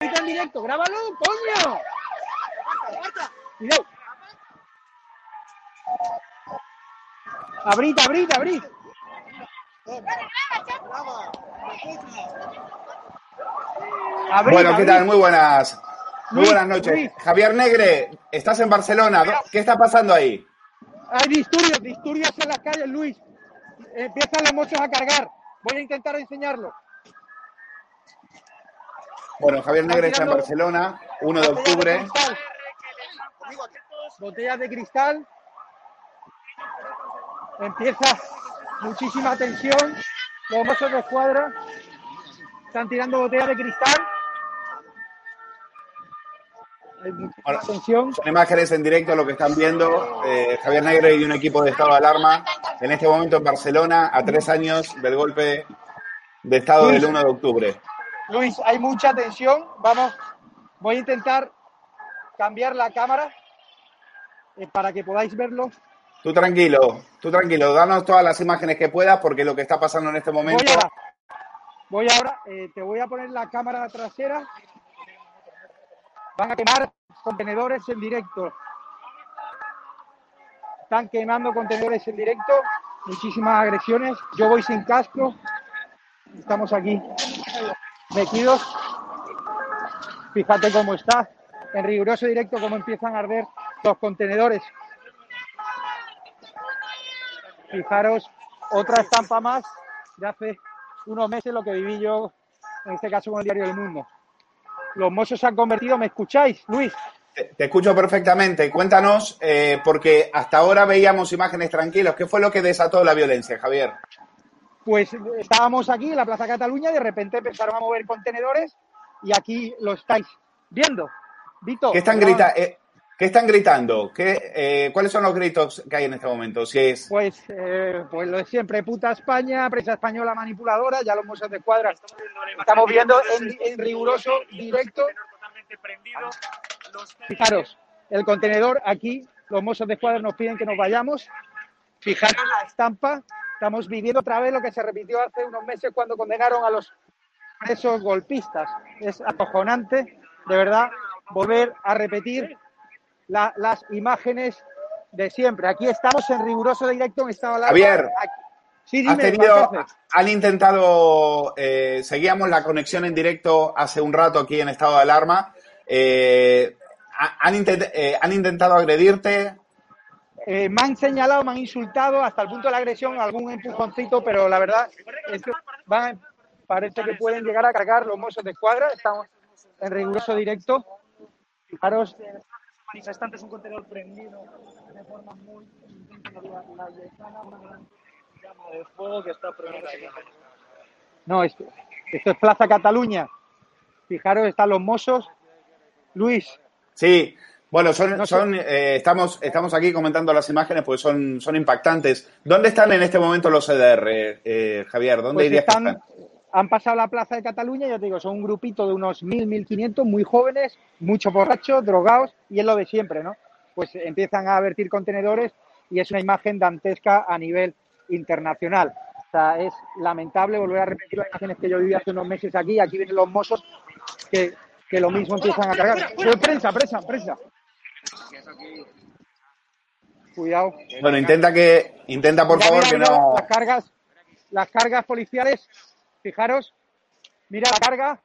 En directo, grábalo, coño. Cuidado. Abrid, abrid, abrid. Abrid, Bueno, ¿qué tal? Muy buenas. Muy buenas noches. Luis. Javier Negre, estás en Barcelona. ¿Qué está pasando ahí? Hay disturbios, disturbios en las calles, Luis. Empiezan los mochos a cargar. Voy a intentar enseñarlo. Bueno, Javier Negre está en Barcelona, 1 de octubre. Botellas de cristal. Empieza muchísima tensión. Los mozos de escuadra están tirando botellas de cristal. Hay muchísima Bueno, tensión. Son imágenes en directo lo que están viendo. eh, Javier Negre y un equipo de estado de alarma en este momento en Barcelona, a tres años del golpe de estado del 1 de octubre. Luis, hay mucha tensión. Vamos, voy a intentar cambiar la cámara eh, para que podáis verlo. Tú tranquilo, tú tranquilo, danos todas las imágenes que puedas porque lo que está pasando en este momento. Voy ahora. Voy ahora, eh, te voy a poner la cámara trasera. Van a quemar contenedores en directo. Están quemando contenedores en directo. Muchísimas agresiones. Yo voy sin casco. Estamos aquí metidos. Fíjate cómo está. En riguroso directo cómo empiezan a arder los contenedores. Fijaros, otra estampa más de hace unos meses lo que viví yo, en este caso con el diario del Mundo. Los mozos se han convertido, ¿me escucháis, Luis? Te, escucho perfectamente. Cuéntanos, eh, porque hasta ahora veíamos imágenes tranquilos. ¿Qué fue lo que desató la violencia, Javier? Pues estábamos aquí en la Plaza Cataluña y de repente empezaron a mover contenedores y aquí lo estáis viendo. Vito, ¿Qué están, grita eh, ¿qué están gritando? ¿Qué, eh, ¿Cuáles son los gritos que hay en este momento? Si es, Pues, eh, pues lo de siempre, puta España, prensa española manipuladora, ya los mozos de escuadra. Estamos viendo en, en riguroso directo. Fijaros, el contenedor aquí, los mozos de escuadra nos piden que nos vayamos. Fijaros la estampa. Estamos viviendo otra vez lo que se repitió hace unos meses cuando condenaron a los presos golpistas. Es acojonante, de verdad, volver a repetir la- las imágenes de siempre. Aquí estamos en riguroso directo en estado de alarma. Javier, Sí, dime, tenido, han intentado, eh, seguíamos la conexión en directo hace un rato aquí en estado de alarma. Eh, ha- han, intent- eh, han intentado agredirte. Eh, me han señalado, me han insultado hasta el punto de la agresión, algún empujoncito, pero la verdad es que van, parece que pueden llegar a cargar los mozos de escuadra. Estamos en riguroso directo. Fijaros, manifestantes un contenedor prendido de forma muy llama de fuego que está prendida ahí. no, esto, esto es Plaza Cataluña. Fijaros, están los mozos. Luis, Sí, bueno, son, son, eh, estamos, estamos aquí comentando las imágenes porque son, son impactantes. ¿Dónde están en este momento los CDR, eh, Javier? ¿Dónde pues que están, han pasado la Plaza de Cataluña, ya te digo, son un grupito de unos 1.000, 1.500, muy jóvenes, muchos borrachos, drogados, y es lo de siempre, ¿no? Pues empiezan a vertir contenedores y es una imagen dantesca a nivel internacional. O sea, es lamentable volver a repetir las imágenes que yo viví hace unos meses aquí. Aquí vienen los mozos que, que lo mismo empiezan a cargar. Pero prensa, prensa, prensa. Cuidado. Bueno, intenta que, intenta por Mira, favor mira, que mira, no. Las cargas, las cargas policiales, fijaros, mira la carga.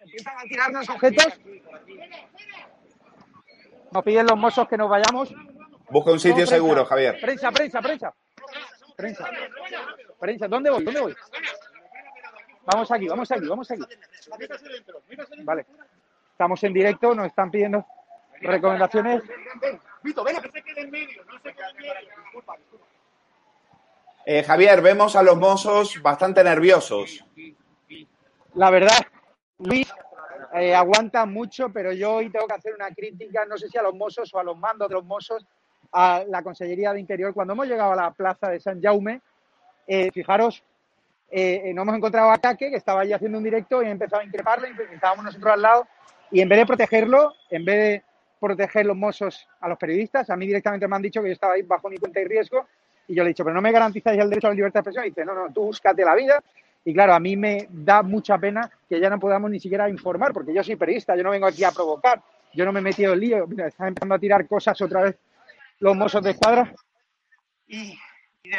Empiezan a tirarnos objetos. Nos piden los mozos que nos vayamos. Busca un sitio No, seguro, Javier. Prensa, prensa, prensa. Prensa. Prensa. ¿Dónde voy? ¿Dónde voy? Vamos aquí, vamos aquí, vamos aquí. Vale. Estamos en directo, nos están pidiendo recomendaciones. Eh, Javier, vemos a los mozos bastante nerviosos. La verdad, Luis eh, aguanta mucho, pero yo hoy tengo que hacer una crítica, no sé si a los mozos o a los mandos de los mozos, a la Consellería de Interior. Cuando hemos llegado a la plaza de San Jaume, eh, fijaros, eh, no hemos encontrado a Caque, que estaba allí haciendo un directo, y he empezado a increparle, y estábamos nosotros al lado, y en vez de protegerlo, en vez de proteger los mozos a los periodistas, a mí directamente me han dicho que yo estaba ahí bajo mi cuenta y riesgo, y yo le he dicho, pero no me garantizáis el derecho a la libertad de expresión. Y dice, no, no, tú búscate la vida. Y claro, a mí me da mucha pena que ya no podamos ni siquiera informar, porque yo soy periodista, yo no vengo aquí a provocar, yo no me he metido en lío. Mira, están empezando a tirar cosas otra vez los mozos de escuadra. Y,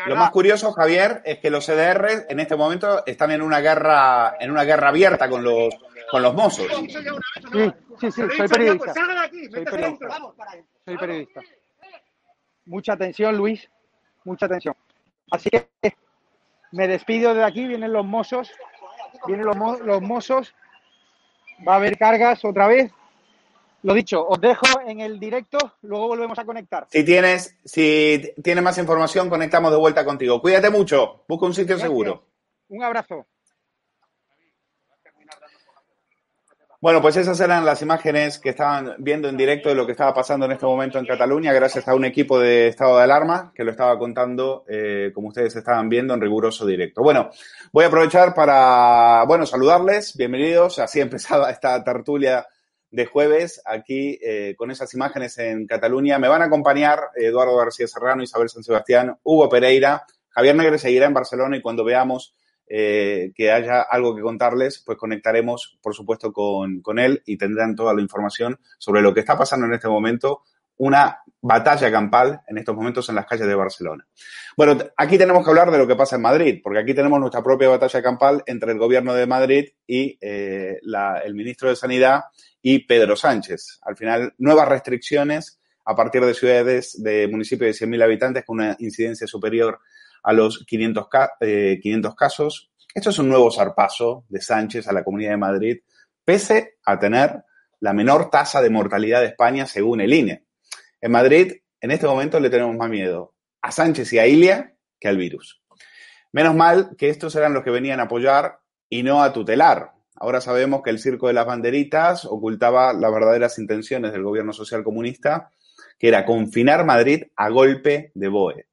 Lo más curioso, Javier, es que los CDR en este momento están en una guerra, en una guerra abierta con los, con los mozos. Sí, sí, sí, soy periodista. Soy periodista. Soy periodista. Mucha atención, Luis mucha atención. Así que me despido de aquí, vienen los mozos, vienen los, los mozos, va a haber cargas otra vez. Lo dicho, os dejo en el directo, luego volvemos a conectar. Si tienes, si tienes más información, conectamos de vuelta contigo. Cuídate mucho, busca un sitio seguro. Un abrazo. Bueno, pues esas eran las imágenes que estaban viendo en directo de lo que estaba pasando en este momento en Cataluña, gracias a un equipo de estado de alarma que lo estaba contando, eh, como ustedes estaban viendo, en riguroso directo. Bueno, voy a aprovechar para, bueno, saludarles, bienvenidos, así empezaba esta tertulia de jueves aquí eh, con esas imágenes en Cataluña. Me van a acompañar Eduardo García Serrano, Isabel San Sebastián, Hugo Pereira, Javier Negre seguirá en Barcelona y cuando veamos eh, que haya algo que contarles, pues conectaremos, por supuesto, con, con, él y tendrán toda la información sobre lo que está pasando en este momento, una batalla campal en estos momentos en las calles de Barcelona. Bueno, aquí tenemos que hablar de lo que pasa en Madrid, porque aquí tenemos nuestra propia batalla campal entre el gobierno de Madrid y eh, la, el ministro de Sanidad y Pedro Sánchez. Al final, nuevas restricciones a partir de ciudades de municipios de 100.000 habitantes con una incidencia superior a los 500, 500 eh, casos. Esto es un nuevo zarpazo de Sánchez a la Comunidad de Madrid, pese a tener la menor tasa de mortalidad de España según el INE. En Madrid, en este momento, le tenemos más miedo a Sánchez y a Ilia que al virus. Menos mal que estos eran los que venían a apoyar y no a tutelar. Ahora sabemos que el circo de las banderitas ocultaba las verdaderas intenciones del gobierno social comunista, que era confinar Madrid a golpe de BOE.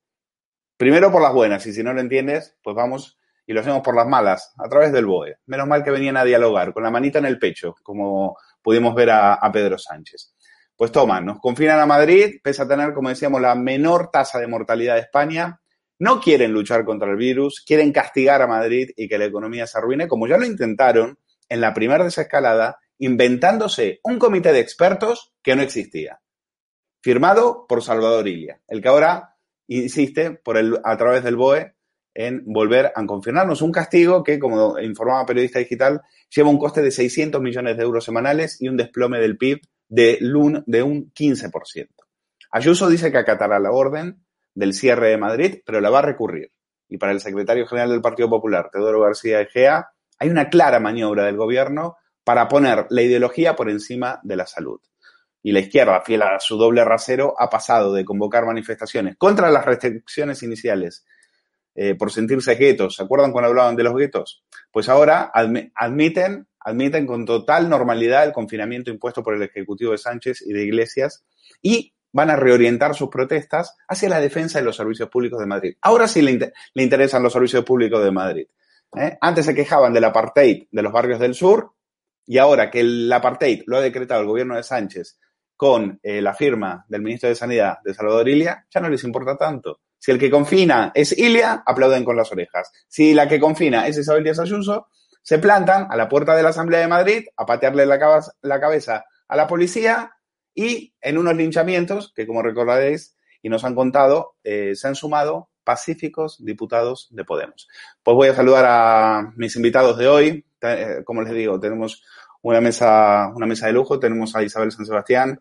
Primero por las buenas, y si no lo entiendes, pues vamos y lo hacemos por las malas, a través del BOE. Menos mal que venían a dialogar, con la manita en el pecho, como pudimos ver a, Pedro Sánchez. Pues toma, nos confinan a Madrid, pese a tener, como decíamos, la menor tasa de mortalidad de España. No quieren luchar contra el virus, quieren castigar a Madrid y que la economía se arruine, como ya lo intentaron en la primera desescalada, inventándose un comité de expertos que no existía. Firmado por Salvador Ilia, el que ahora insiste por el, a través del BOE en volver a confirmarnos un castigo que, como informaba Periodista Digital, lleva un coste de 600 millones de euros semanales y un desplome del PIB de, de un 15%. Ayuso dice que acatará la orden del cierre de Madrid, pero la va a recurrir. Y para el secretario general del Partido Popular, Teodoro García Egea, hay una clara maniobra del gobierno para poner la ideología por encima de la salud y la izquierda, fiel a su doble rasero, ha pasado de convocar manifestaciones contra las restricciones iniciales eh, por sentirse guetos. ¿Se acuerdan cuando hablaban de los guetos? Pues ahora admiten, admiten con total normalidad el confinamiento impuesto por el Ejecutivo de Sánchez y de Iglesias y van a reorientar sus protestas hacia la defensa de los servicios públicos de Madrid. Ahora sí le, interesan los servicios públicos de Madrid. ¿eh? Antes se quejaban del apartheid de los barrios del sur y ahora que el apartheid lo ha decretado el gobierno de Sánchez con eh, la firma del ministro de Sanidad de Salvador Ilia, ya no les importa tanto. Si el que confina es Ilia, aplauden con las orejas. Si la que confina es Isabel Díaz Ayuso, se plantan a la puerta de la Asamblea de Madrid a patearle la, cabeza a la policía y en unos linchamientos que, como recordaréis y nos han contado, eh, se han sumado pacíficos diputados de Podemos. Pues voy a saludar a mis invitados de hoy. Eh, como les digo, tenemos una mesa, una mesa de lujo. Tenemos a Isabel San Sebastián,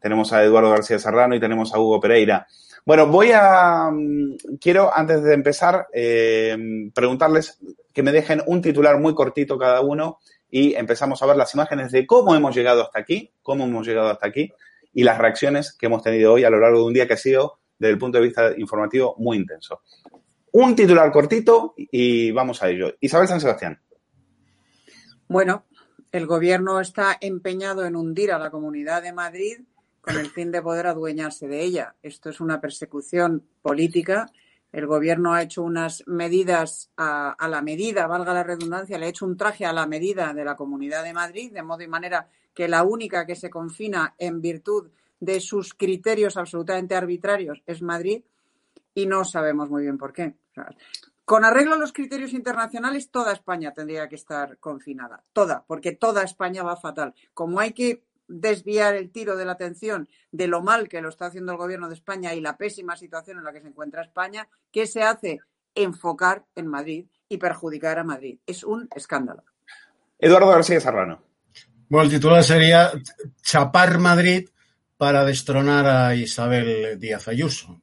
tenemos a Eduardo García Serrano y tenemos a Hugo Pereira. Bueno, voy a, mm, quiero antes de empezar eh, preguntarles que me dejen un titular muy cortito cada uno y empezamos a ver las imágenes de cómo hemos llegado hasta aquí, cómo hemos llegado hasta aquí y las reacciones que hemos tenido hoy a lo largo de un día que ha sido, desde el punto de vista informativo, muy intenso. Un titular cortito y vamos a ello. Isabel San Sebastián. Bueno, El gobierno está empeñado en hundir a la Comunidad de Madrid con el fin de poder adueñarse de ella. Esto es una persecución política. El gobierno ha hecho unas medidas a, la medida, valga la redundancia, le ha hecho un traje a la medida de la Comunidad de Madrid, de modo y manera que la única que se confina en virtud de sus criterios absolutamente arbitrarios es Madrid y no sabemos muy bien por qué. Con arreglo a los criterios internacionales, toda España tendría que estar confinada. Toda, porque toda España va fatal. Como hay que desviar el tiro de la atención de lo mal que lo está haciendo el gobierno de España y la pésima situación en la que se encuentra España, ¿qué se hace? Enfocar en Madrid y perjudicar a Madrid. Es un escándalo. Eduardo García Serrano. Bueno, el titular sería Chapar Madrid para destronar a Isabel Díaz Ayuso.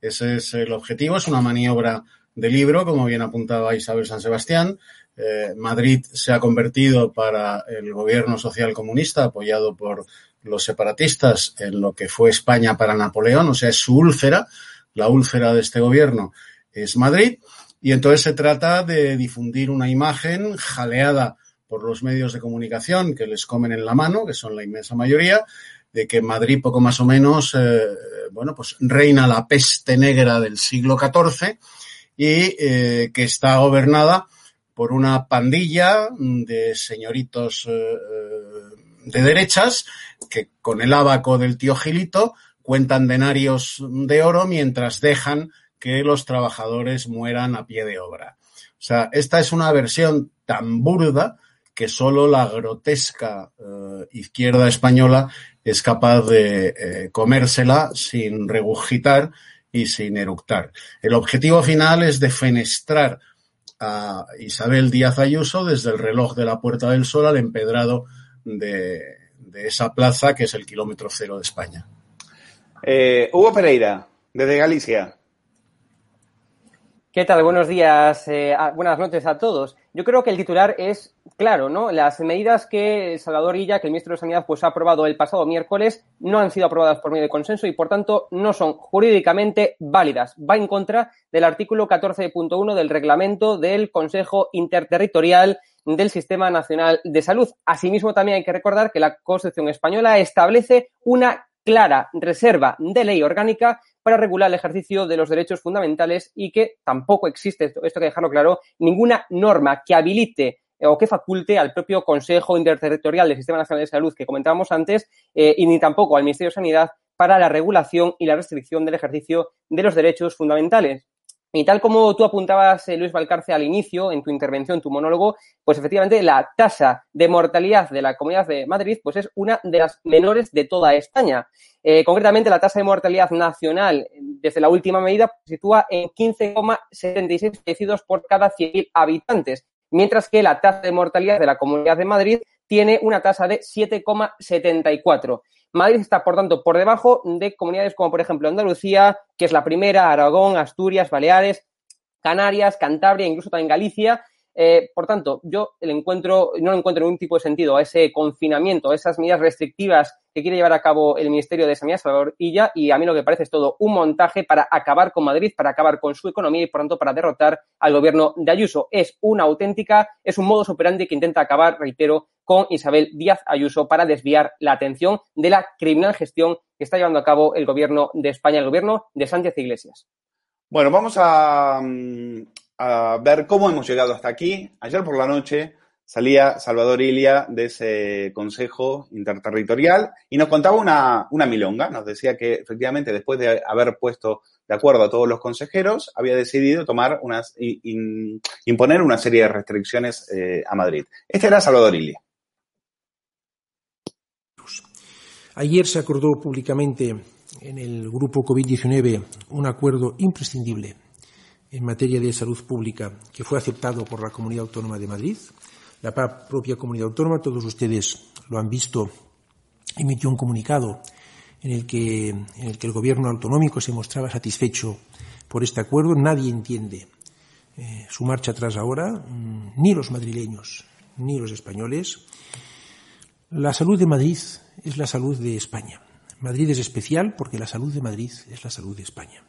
Ese es el objetivo, es una maniobra de libro, como bien apuntaba Isabel San Sebastián. Eh, Madrid se ha convertido para el gobierno social comunista, apoyado por los separatistas, en lo que fue España para Napoleón, o sea, es su úlcera, la úlcera de este gobierno es Madrid, y entonces se trata de difundir una imagen jaleada por los medios de comunicación que les comen en la mano, que son la inmensa mayoría, de que Madrid poco más o menos, eh, bueno, pues reina la peste negra del siglo XIV y eh, que está gobernada por una pandilla de señoritos eh, de derechas que con el abaco del tío Gilito cuentan denarios de oro mientras dejan que los trabajadores mueran a pie de obra. O sea, esta es una versión tan burda que solo la grotesca eh, izquierda española es capaz de eh, comérsela sin regurgitar y sin eructar. El objetivo final es defenestrar a Isabel Díaz Ayuso desde el reloj de la Puerta del Sol al empedrado de, de esa plaza que es el kilómetro cero de España. Eh, Hugo Pereira, desde Galicia. ¿Qué tal? Buenos días, eh, buenas noches a todos. Yo creo que el titular es claro, ¿no? Las medidas que Salvador Illa, que el ministro de Sanidad, pues ha aprobado el pasado miércoles, no han sido aprobadas por medio de consenso y, por tanto, no son jurídicamente válidas. Va en contra del artículo 14.1 del reglamento del Consejo Interterritorial del Sistema Nacional de Salud. Asimismo, también hay que recordar que la Constitución española establece una clara reserva de ley orgánica para regular el ejercicio de los derechos fundamentales y que tampoco existe, esto, hay que dejarlo claro, ninguna norma que habilite o que faculte al propio Consejo Interterritorial del Sistema Nacional de Salud que comentábamos antes eh, y ni tampoco al Ministerio de Sanidad para la regulación y la restricción del ejercicio de los derechos fundamentales. Y tal como tú apuntabas, eh, Luis Valcarce, al inicio, en tu intervención, tu monólogo, pues efectivamente la tasa de mortalidad de la Comunidad de Madrid pues es una de las menores de toda España. Eh, concretamente, la tasa de mortalidad nacional desde la última medida se sitúa en 15,76 fallecidos por cada 100.000 habitantes, mientras que la tasa de mortalidad de la Comunidad de Madrid tiene una tasa de 7,74. Madrid está, por tanto, por debajo de comunidades como, por ejemplo, Andalucía, que es la primera, Aragón, Asturias, Baleares, Canarias, Cantabria, incluso también Galicia. Eh, por tanto, yo no le encuentro ningún tipo de sentido a ese confinamiento, a esas medidas restrictivas que quiere llevar a cabo el Ministerio de Sanidad, Salvador Illa, y a mí lo que parece es todo un montaje para acabar con Madrid, para acabar con su economía y, por tanto, para derrotar al gobierno de Ayuso. Es una auténtica, es un modus operandi que intenta acabar, reitero, con Isabel Díaz Ayuso para desviar la atención de la criminal gestión que está llevando a cabo el gobierno de España, el gobierno de Sánchez Iglesias. Bueno, vamos a, a ver cómo hemos llegado hasta aquí. Ayer por la noche salía Salvador Ilia de ese Consejo Interterritorial y nos contaba una, una, milonga. Nos decía que efectivamente después de haber puesto de acuerdo a todos los consejeros, había decidido tomar unas, imponer una serie de restricciones eh, a Madrid. Este era Salvador Ilia. Ayer se acordó públicamente en el grupo COVID-19 un acuerdo imprescindible en materia de salud pública que fue aceptado por la Comunidad Autónoma de Madrid. La propia Comunidad Autónoma, todos ustedes lo han visto, emitió un comunicado en el que, el, Gobierno autonómico se mostraba satisfecho por este acuerdo. Nadie entiende eh, su marcha atrás ahora, mmm, ni los madrileños ni los españoles. La salud de Madrid es la salud de España. Madrid es especial porque la salud de Madrid es la salud de España.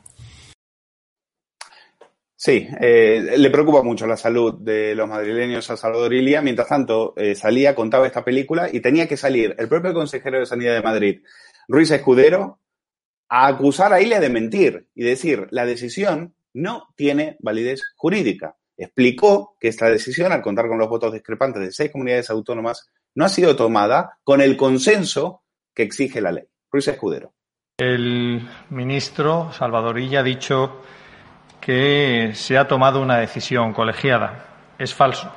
Sí, eh, le preocupa mucho la salud de los madrileños a Salvador Ilia. Mientras tanto, eh, salía, contaba esta película y tenía que salir el propio consejero de Sanidad de Madrid, Ruiz Escudero, a acusar a Ilia de mentir y decir, la decisión no tiene validez jurídica. Explicó que esta decisión, al contar con los votos discrepantes de seis comunidades autónomas, no ha sido tomada con el consenso que exige la ley. Ruiz Escudero. El ministro Salvador Illa ha dicho que se ha tomado una decisión colegiada. Es falso.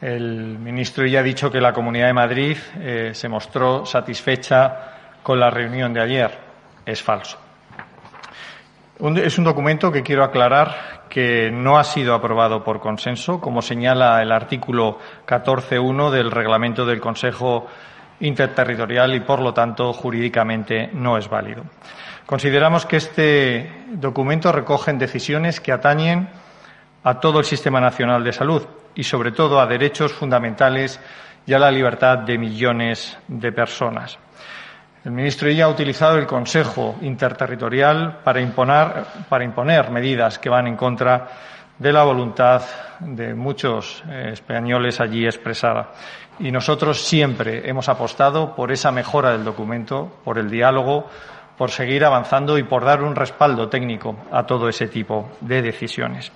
El ministro ya ha dicho que la Comunidad de Madrid eh, se mostró satisfecha con la reunión de ayer. Es falso. es un documento que quiero aclarar que no ha sido aprobado por consenso, como señala el artículo 14.1 del reglamento del Consejo Interterritorial y, por lo tanto, jurídicamente no es válido. Consideramos que este documento recoge decisiones que atañen a todo el sistema nacional de salud y, sobre todo, a derechos fundamentales y a la libertad de millones de personas. El ministro ya ha utilizado el Consejo Interterritorial para imponer, para imponer medidas que van en contra de la voluntad de muchos eh, españoles allí expresada. Y nosotros siempre hemos apostado por esa mejora del documento, por el diálogo, por seguir avanzando y por dar un respaldo técnico a todo ese tipo de decisiones.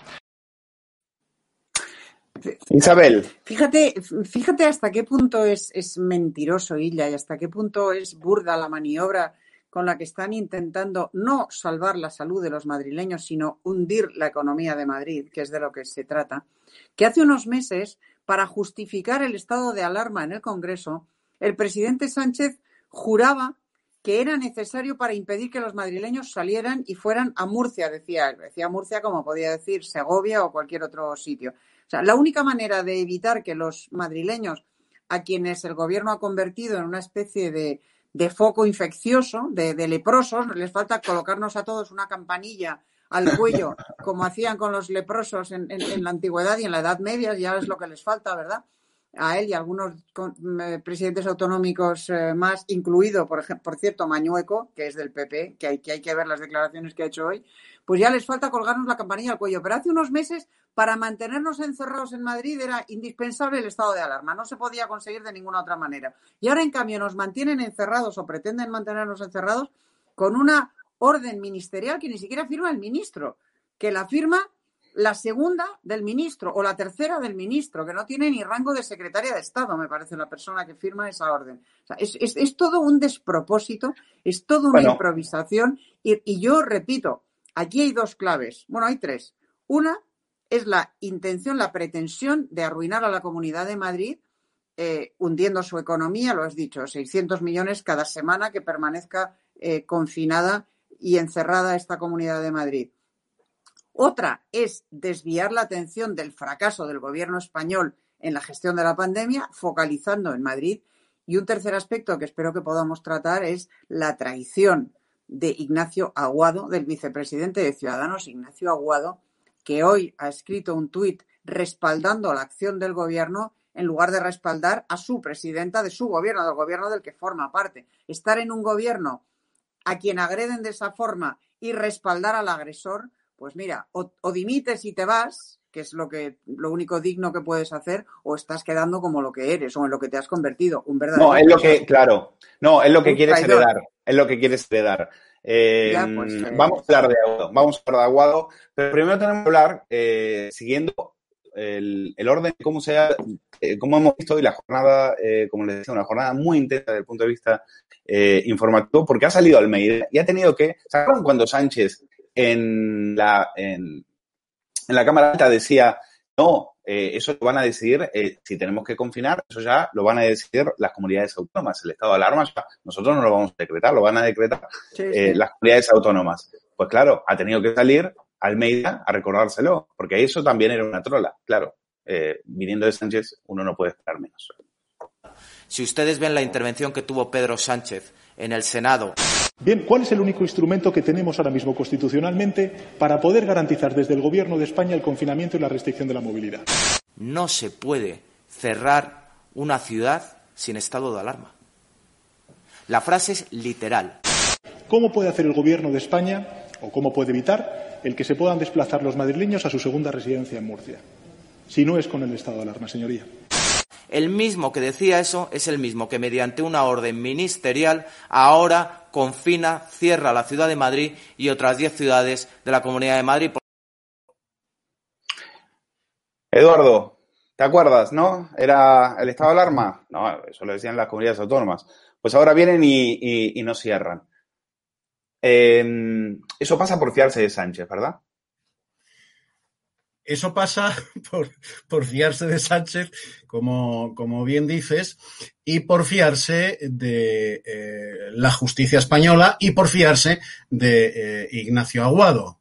Isabel. Fíjate, fíjate hasta qué punto es, es mentiroso Illa y hasta qué punto es burda la maniobra con la que están intentando no salvar la salud de los madrileños, sino hundir la economía de Madrid, que es de lo que se trata, que hace unos meses, para justificar el estado de alarma en el Congreso, el presidente Sánchez juraba que era necesario para impedir que los madrileños salieran y fueran a Murcia, decía él. Decía Murcia como podía decir Segovia o cualquier otro sitio. O sea, la única manera de evitar que los madrileños, a quienes el gobierno ha convertido en una especie de, foco infeccioso, de, leprosos, les falta colocarnos a todos una campanilla al cuello, como hacían con los leprosos en, en, la antigüedad y en la Edad Media, ya es lo que les falta, ¿verdad? a él y a algunos eh, presidentes autonómicos eh, más, incluido, por, ejemplo, por cierto, Mañueco, que es del PP, que hay, que hay que ver las declaraciones que ha hecho hoy, pues ya les falta colgarnos la campanilla al cuello. Pero hace unos meses, para mantenernos encerrados en Madrid, era indispensable el estado de alarma. No se podía conseguir de ninguna otra manera. Y ahora, en cambio, nos mantienen encerrados o pretenden mantenernos encerrados con una orden ministerial que ni siquiera firma el ministro, que la firma la segunda del ministro o la tercera del ministro, que no tiene ni rango de secretaria de Estado, me parece, la persona que firma esa orden. es, todo un despropósito, es todo una improvisación y, yo repito, aquí hay dos claves, bueno, hay tres. Una es la intención, la pretensión de arruinar a la Comunidad de Madrid, eh, hundiendo su economía, lo has dicho, 600 millones cada semana que permanezca eh, confinada y encerrada esta Comunidad de Madrid. Otra es desviar la atención del fracaso del gobierno español en la gestión de la pandemia, focalizando en Madrid. Y un tercer aspecto que espero que podamos tratar es la traición de Ignacio Aguado, del vicepresidente de Ciudadanos, Ignacio Aguado, que hoy ha escrito un tuit respaldando la acción del gobierno en lugar de respaldar a su presidenta de su gobierno, del gobierno del que forma parte. Estar en un gobierno a quien agreden de esa forma y respaldar al agresor pues mira, o, dimites y te vas, que es lo que lo único digno que puedes hacer, o estás quedando como lo que eres o en lo que te has convertido, un verdadero. No, es lo que, claro, no, es lo que quieres heredar, es lo que quieres heredar. Eh, pues, eh, vamos a hablar de Aguado, vamos a hablar de Aguado, pero primero tenemos que hablar, eh, siguiendo el, orden, cómo, sea, cómo hemos visto hoy la jornada, como les decía, una jornada muy intensa desde el punto de vista informativo, porque ha salido Almeida y ha tenido que, ¿saben cuando Sánchez en la, en, la Cámara Alta decía, no, eh, eso lo van a decidir, eh, si tenemos que confinar, eso ya lo van a decidir las comunidades autónomas. El estado de alarma, nosotros no lo vamos a decretar, lo van a decretar eh, las comunidades autónomas. Pues claro, ha tenido que salir Almeida a recordárselo, porque eso también era una trola, claro. viniendo de Sánchez, uno no puede esperar menos. Si ustedes ven la intervención que tuvo Pedro Sánchez en el Senado. Bien, ¿cuál es el único instrumento que tenemos ahora mismo constitucionalmente para poder garantizar desde el Gobierno de España el confinamiento y la restricción de la movilidad? No se puede cerrar una ciudad sin estado de alarma. La frase es literal. ¿Cómo puede hacer el Gobierno de España o cómo puede evitar el que se puedan desplazar los madrileños a su segunda residencia en Murcia. Si no es con el estado de alarma, señoría. El mismo que decía eso es el mismo que mediante una orden ministerial ahora confina, cierra la ciudad de Madrid y otras diez ciudades de la Comunidad de Madrid. Eduardo, ¿te acuerdas, no? ¿Era el estado de alarma? No, eso lo decían las comunidades autónomas. Pues ahora vienen y, y, y no cierran. Eh, eso pasa por fiarse de Sánchez, ¿verdad? Eso pasa por, por fiarse de Sánchez, como, como, bien dices, y por fiarse de eh, la justicia española y por fiarse de eh, Ignacio Aguado,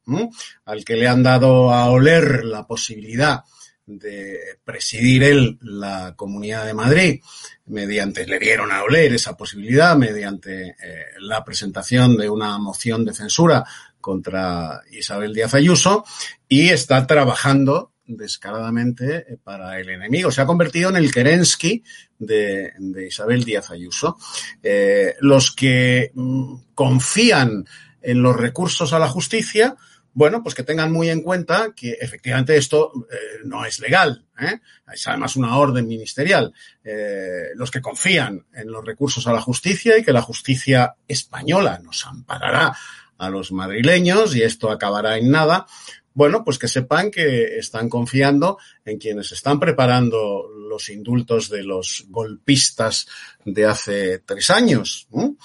al que le han dado a oler la posibilidad de presidir él la Comunidad de Madrid, mediante, le dieron a oler esa posibilidad mediante eh, la presentación de una moción de censura contra Isabel Díaz Ayuso y está trabajando descaradamente para el enemigo. Se ha convertido en el Kerensky de, de Isabel Díaz Ayuso. Eh, los que mm, confían en los recursos a la justicia, bueno, pues que tengan muy en cuenta que efectivamente esto eh, no es legal. ¿eh? Es además una orden ministerial. Eh, los que confían en los recursos a la justicia y que la justicia española nos amparará a los madrileños y esto acabará en nada, bueno, pues que sepan que están confiando en quienes están preparando los indultos de los golpistas de hace tres años, ¿no?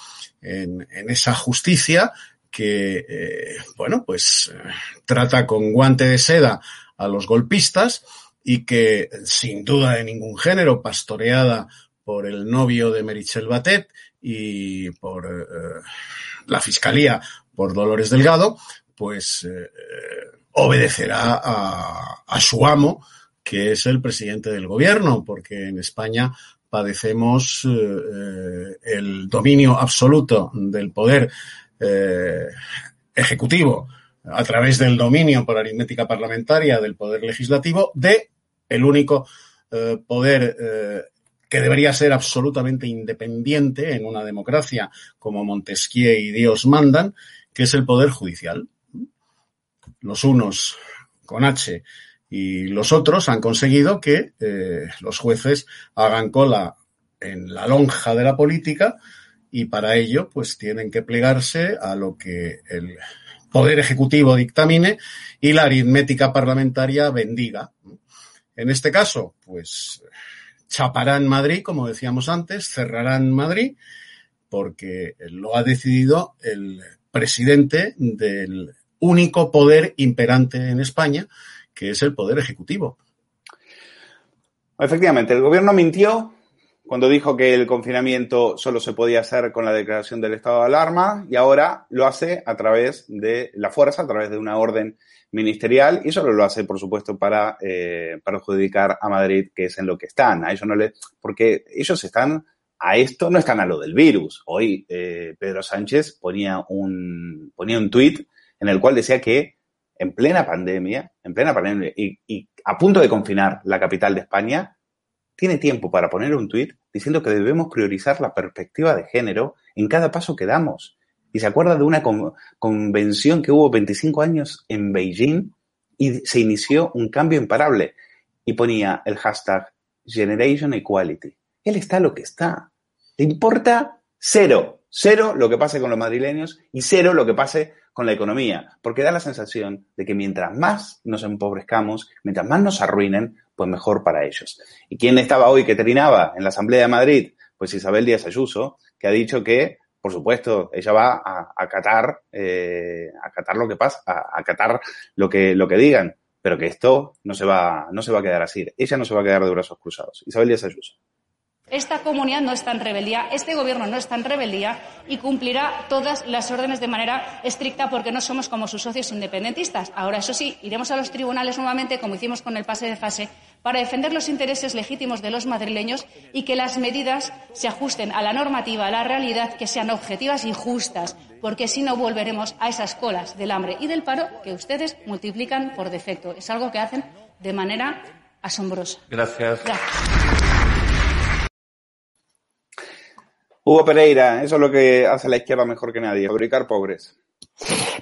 en, en, esa justicia que, eh, bueno, pues eh, trata con guante de seda a los golpistas y que, sin duda de ningún género, pastoreada por el novio de Merichel Batet y por eh, la Fiscalía por Dolores Delgado, pues obedecerá a, su amo, que es el presidente del gobierno, porque en España padecemos el dominio absoluto del poder eh, ejecutivo a través del dominio por aritmética parlamentaria del poder legislativo de el único poder que debería ser absolutamente independiente en una democracia como Montesquieu y Dios mandan, que es el Poder Judicial. Los unos con H y los otros han conseguido que eh, los jueces hagan cola en la lonja de la política y para ello pues tienen que plegarse a lo que el Poder Ejecutivo dictamine y la aritmética parlamentaria bendiga. En este caso, pues chaparán Madrid, como decíamos antes, cerrarán Madrid, porque lo ha decidido el presidente del único poder imperante en España, que es el poder ejecutivo. Efectivamente, el gobierno mintió cuando dijo que el confinamiento solo se podía hacer con la declaración del estado de alarma y ahora lo hace a través de la fuerza, a través de una orden ministerial y solo lo hace, por supuesto, para eh, perjudicar a Madrid, que es en lo que están. A ellos no le, porque ellos están a esto, no están a lo del virus. Hoy eh, Pedro Sánchez ponía un, ponía un tuit en el cual decía que en plena pandemia, en plena pandemia y, y a punto de confinar la capital de España, tiene tiempo para poner un tuit diciendo que debemos priorizar la perspectiva de género en cada paso que damos y se acuerda de una con, convención que hubo 25 años en Beijing y se inició un cambio imparable y ponía el hashtag Generation Equality. Él está lo que está. Le importa cero, cero lo que pase con los madrileños y cero lo que pase con la economía, porque da la sensación de que mientras más nos empobrezcamos, mientras más nos arruinen, pues mejor para ellos. ¿Y quién estaba hoy que trinaba en la Asamblea de Madrid? Pues Isabel Díaz Ayuso, que ha dicho que por supuesto, ella va a acatar, eh, acatar lo que pasa, a acatar lo que, lo que digan, pero que esto no se va, no se va a quedar así. Ella no se va a quedar de brazos cruzados. Isabel Díaz Ayuso. Esta comunidad no está en rebeldía, este gobierno no está en rebeldía y cumplirá todas las órdenes de manera estricta porque no somos como sus socios independentistas. Ahora, eso sí, iremos a los tribunales nuevamente, como hicimos con el pase de fase, para defender los intereses legítimos de los madrileños y que las medidas se ajusten a la normativa, a la realidad, que sean objetivas y justas, porque si no volveremos a esas colas del hambre y del paro que ustedes multiplican por defecto. Es algo que hacen de manera asombrosa. Gracias. Gracias. Hugo Pereira, eso es lo que hace la izquierda mejor que nadie, fabricar pobres.